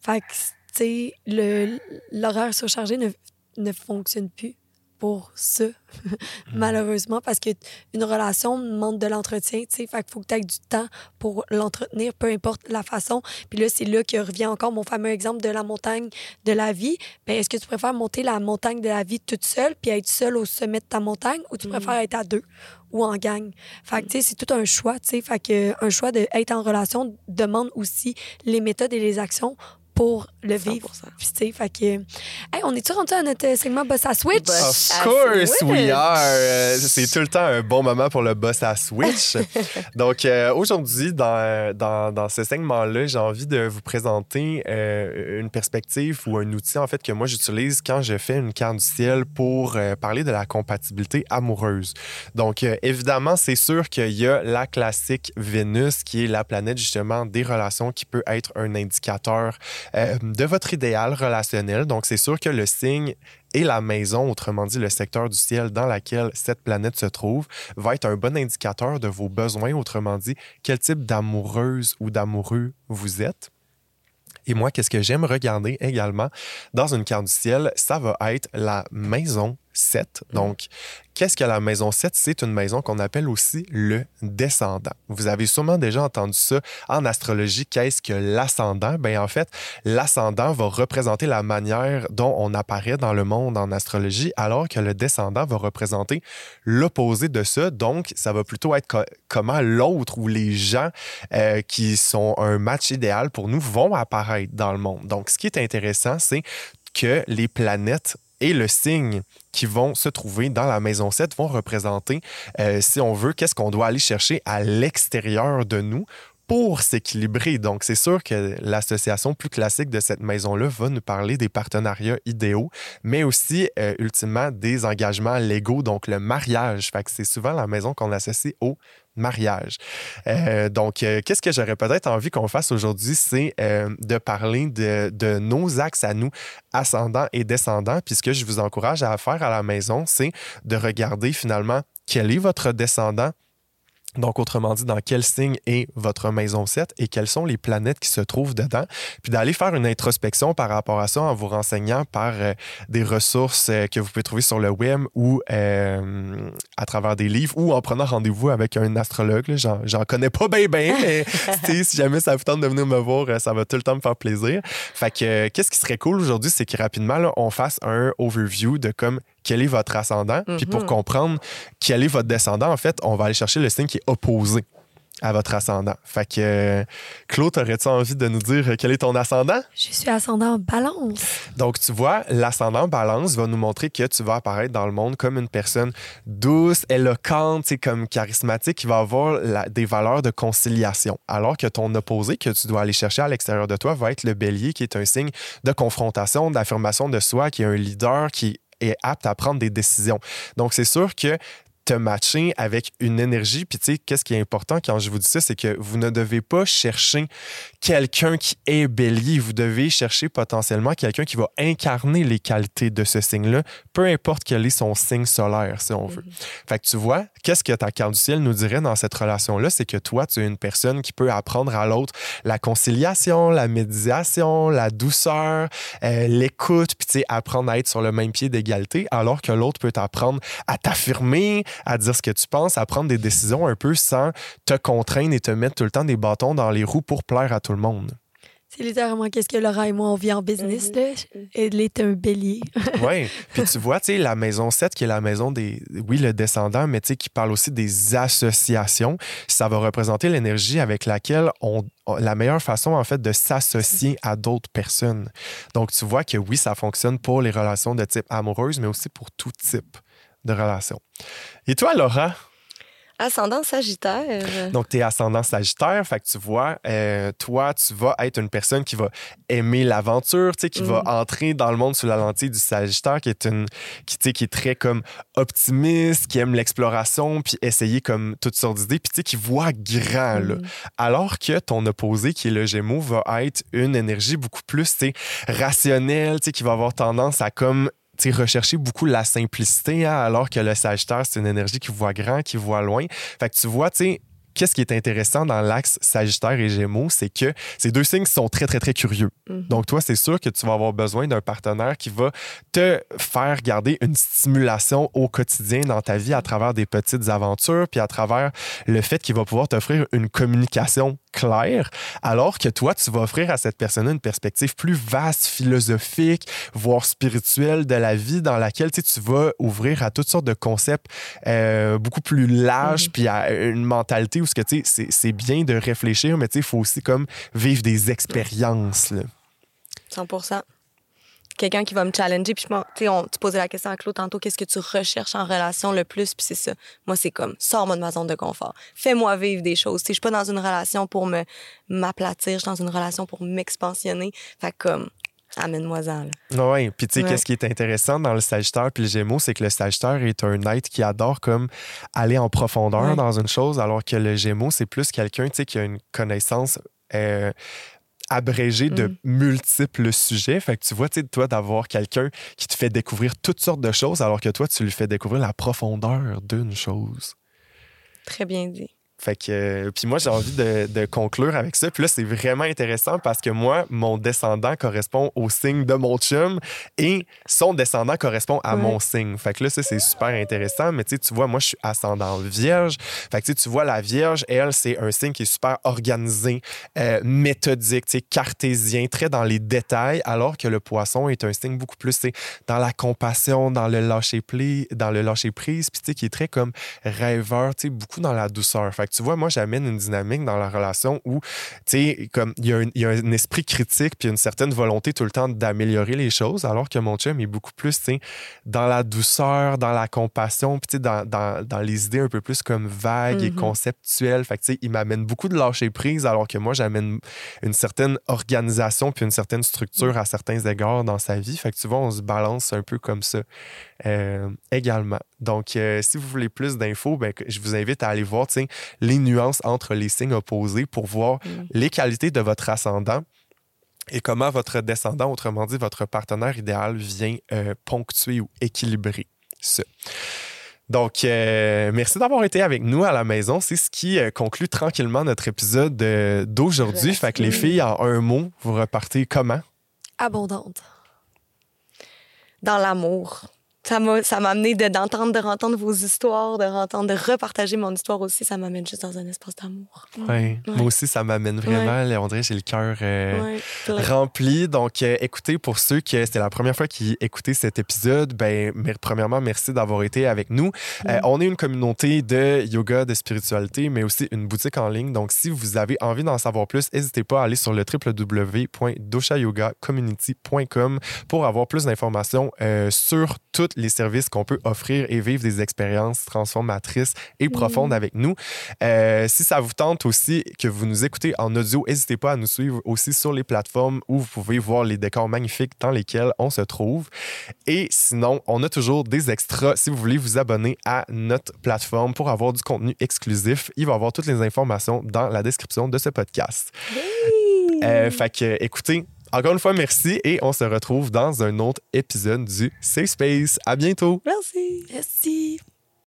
Fait que, tu sais, l'horaire surchargé ne, ne fonctionne plus pour ça, (laughs) malheureusement, parce que une relation demande de l'entretien, tu sais. Fait qu'il faut que tu aies du temps pour l'entretenir, peu importe la façon. Puis là, c'est là que revient encore mon fameux exemple de la montagne de la vie. Ben, est-ce que tu préfères monter la montagne de la vie toute seule, puis être seule au sommet de ta montagne, ou tu Mhm. préfères être à deux ou en gang? Fait que, tu sais, c'est tout un choix, tu sais. Fait que un choix d'être en relation demande aussi les méthodes et les actions pour le vivre. 100%. Puis, tu sais, fait que. Hey, on est-tu rendu à notre euh, segment Boss à Switch? Boss. Of course Switch. we are. Euh, C'est tout le temps un bon moment pour le boss à Switch. (laughs) Donc euh, aujourd'hui, dans, dans, dans ce segment-là, j'ai envie de vous présenter euh, une perspective ou un outil en fait que moi j'utilise quand je fais une carte du ciel pour euh, parler de la compatibilité amoureuse. Donc euh, évidemment, c'est sûr qu'il y a la classique Vénus qui est la planète justement des relations qui peut être un indicateur euh, de votre idéal relationnel. Donc c'est sûr que le signe et la maison, autrement dit le secteur du ciel dans laquelle cette planète se trouve, va être un bon indicateur de vos besoins, autrement dit, quel type d'amoureuse ou d'amoureux vous êtes. Et moi, qu'est-ce que j'aime regarder également dans une carte du ciel, ça va être la maison 7. Donc, qu'est-ce que la maison 7? C'est une maison qu'on appelle aussi le descendant. Vous avez sûrement déjà entendu ça en astrologie. Qu'est-ce que l'ascendant? Bien, en fait, l'ascendant va représenter la manière dont on apparaît dans le monde en astrologie, alors que le descendant va représenter l'opposé de ça. Donc, ça va plutôt être co- comment l'autre ou les gens euh, qui sont un match idéal pour nous vont apparaître dans le monde. Donc, ce qui est intéressant, c'est que les planètes et le signe qui vont se trouver dans la maison 7 vont représenter, euh, si on veut, qu'est-ce qu'on doit aller chercher à l'extérieur de nous pour s'équilibrer. Donc, c'est sûr que l'association plus classique de cette maison-là va nous parler des partenariats idéaux, mais aussi, euh, ultimement, des engagements légaux, donc le mariage. Fait c'est souvent la maison qu'on associe au mariage. Euh, donc, euh, qu'est-ce que j'aurais peut-être envie qu'on fasse aujourd'hui, c'est euh, de parler de, de nos axes à nous, ascendants et descendants. Puis ce que je vous encourage à faire à la maison, c'est de regarder finalement quel est votre descendant, donc, autrement dit, dans quel signe est votre maison 7 et quelles sont les planètes qui se trouvent dedans? Puis d'aller faire une introspection par rapport à ça en vous renseignant par euh, des ressources euh, que vous pouvez trouver sur le web ou euh, à travers des livres ou en prenant rendez-vous avec un astrologue. J'en, connais pas bien, bien, mais (laughs) si jamais ça vous tente de venir me voir, ça va tout le temps me faire plaisir. Fait que, qu'est-ce qui serait cool aujourd'hui, c'est que rapidement, là, on fasse un overview de comme quel est votre ascendant. Puis pour Mhm. comprendre quel est votre descendant, en fait, on va aller chercher le signe qui est opposé à votre ascendant. Fait que, Claude, aurais-tu envie de nous dire quel est ton ascendant? Je suis ascendant en balance. Donc, tu vois, l'ascendant balance va nous montrer que tu vas apparaître dans le monde comme une personne douce, éloquente, comme charismatique, qui va avoir la- des valeurs de conciliation. Alors que ton opposé, que tu dois aller chercher à l'extérieur de toi, va être le bélier, qui est un signe de confrontation, d'affirmation de soi, qui est un leader, qui est apte à prendre des décisions. Donc, c'est sûr que te matcher avec une énergie. Puis, tu sais, qu'est-ce qui est important quand je vous dis ça, c'est que vous ne devez pas chercher quelqu'un qui est bélier. Vous devez chercher potentiellement quelqu'un qui va incarner les qualités de ce signe-là, peu importe quel est son signe solaire, si on veut. Fait que tu vois, qu'est-ce que ta carte du ciel nous dirait dans cette relation-là? C'est que toi, tu es une personne qui peut apprendre à l'autre la conciliation, la médiation, la douceur, euh, l'écoute, puis tu sais, apprendre à être sur le même pied d'égalité, alors que l'autre peut t'apprendre à t'affirmer, à dire ce que tu penses, à prendre des décisions un peu sans te contraindre et te mettre tout le temps des bâtons dans les roues pour plaire à tout le monde. C'est littéralement qu'est-ce que Laura et moi, on vit en business. là. Elle est un bélier. (laughs) Oui. Puis tu vois, tu sais, la maison 7, qui est la maison des. Oui, le descendant, mais tu sais, qui parle aussi des associations. Ça va représenter l'énergie avec laquelle on. on- La meilleure façon, en fait, de s'associer à d'autres personnes. Donc, tu vois que oui, ça fonctionne pour les relations de type amoureuse, mais aussi pour tout type de relation. Et toi, Laura? Ascendant Sagittaire. Donc, tu es ascendant Sagittaire, fait que tu vois, euh, toi, tu vas être une personne qui va aimer l'aventure, tu sais, qui va Mhm. entrer dans le monde sous la lentille du Sagittaire, qui est une, qui, tu sais, qui est très comme optimiste, qui aime l'exploration, puis essayer comme toutes sortes d'idées, puis tu sais, qui voit grand, là. Mhm. Alors que ton opposé, qui est le Gémeaux, va être une énergie beaucoup plus, tu sais, rationnelle, tu sais, qui va avoir tendance à comme rechercher beaucoup la simplicité, hein, alors que le Sagittaire, c'est une énergie qui voit grand, qui voit loin. Fait que tu vois, tu sais, qu'est-ce qui est intéressant dans l'axe Sagittaire et Gémeaux, c'est que ces deux signes sont très, très, très curieux. Mhm. Donc, toi, c'est sûr que tu vas avoir besoin d'un partenaire qui va te faire garder une stimulation au quotidien dans ta vie à travers des petites aventures, puis à travers le fait qu'il va pouvoir t'offrir une communication claire, alors que toi, tu vas offrir à cette personne une perspective plus vaste, philosophique, voire spirituelle de la vie, dans laquelle tu sais, tu vas ouvrir à toutes sortes de concepts euh, beaucoup plus larges, Mhm. puis à une mentalité où ce que, tu sais, c'est- c'est bien de réfléchir, mais tu sais, il faut aussi comme vivre des expériences. là. 100 Quelqu'un qui va me challenger. Puis, sais, on- tu posais la question à Claude tantôt, qu'est-ce que tu recherches en relation le plus? Puis c'est ça. Moi, c'est comme, sors-moi de ma zone de confort. Fais-moi vivre des choses. Tu sais, je suis pas dans une relation pour me m'aplatir, je suis dans une relation pour m'expansionner. Fait comme, amène-moi-en, là. Oui, puis tu sais, Ouais. qu'est-ce qui est intéressant dans le Sagittaire puis le Gémeaux, c'est que le Sagittaire est un être qui adore comme aller en profondeur Ouais. dans une chose, alors que le Gémeaux, c'est plus quelqu'un, tu sais, qui a une connaissance euh, abrégée de Mm. multiples sujets. Fait que tu vois, tu sais, toi, d'avoir quelqu'un qui te fait découvrir toutes sortes de choses, alors que toi, tu lui fais découvrir la profondeur d'une chose. Très bien dit. Fait que, euh, puis moi, j'ai envie de, de conclure avec ça. Puis là, c'est vraiment intéressant parce que moi, mon descendant correspond au signe de mon chum et son descendant correspond à Ouais. mon signe. Fait que là, ça, c'est super intéressant. Mais tu sais, tu vois, moi, je suis ascendant vierge. Fait que tu vois, la vierge, elle, c'est un signe qui est super organisé, euh, méthodique, tu sais, cartésien, très dans les détails, alors que le poisson est un signe beaucoup plus, tu sais, dans la compassion, dans le lâcher pli- dans le lâcher prise, puis tu sais, qui est très comme rêveur, tu sais, beaucoup dans la douceur. Fait que tu vois, moi, j'amène une dynamique dans la relation où, tu sais, comme il y, a un- il y a un esprit critique puis une certaine volonté tout le temps d'améliorer les choses, alors que mon chum est beaucoup plus, tu sais, dans la douceur, dans la compassion, puis tu sais, dans, dans, dans les idées un peu plus comme vagues et Mhm. conceptuelles. Fait que, tu sais, il m'amène beaucoup de lâcher prise, alors que moi, j'amène une certaine organisation puis une certaine structure à certains égards dans sa vie. Fait que tu vois, on se balance un peu comme ça euh, également. Donc, euh, si vous voulez plus d'infos, ben, je vous invite à aller voir les nuances entre les signes opposés pour voir Mm. les qualités de votre ascendant et comment votre descendant, autrement dit, votre partenaire idéal, vient euh, ponctuer ou équilibrer ça. Donc, euh, merci d'avoir été avec nous à la maison. C'est ce qui euh, conclut tranquillement notre épisode euh, d'aujourd'hui. Fait que les filles, en un mot, vous repartez comment? Abondante. Dans l'amour. Ça m'a ça m'a amené de- d'entendre, de vos histoires, de entendre, de repartager mon histoire aussi. Ça m'amène juste dans un espace d'amour. Ouais. Ouais. Moi aussi, ça m'amène vraiment. là, On dirait que j'ai le cœur euh, Ouais, rempli. Donc, euh, écoutez, pour ceux que c'était la première fois qu'ils écoutaient cet épisode, ben, mer- premièrement, merci d'avoir été avec nous. Euh, on est une communauté de yoga, de spiritualité, mais aussi une boutique en ligne. Donc, si vous avez envie d'en savoir plus, n'hésitez pas à aller sur le www.doshayogacommunity.com pour avoir plus d'informations euh, sur tous les services qu'on peut offrir et vivre des expériences transformatrices et profondes avec nous. Euh, si ça vous tente aussi que vous nous écoutez en audio, n'hésitez pas à nous suivre aussi sur les plateformes où vous pouvez voir les décors magnifiques dans lesquels on se trouve. Et sinon, on a toujours des extras si vous voulez vous abonner à notre plateforme pour avoir du contenu exclusif. Il va y avoir toutes les informations dans la description de ce podcast. Euh, fait que, écoutez, encore une fois, merci et on se retrouve dans un autre épisode du Safe Space. À bientôt! Merci. Merci.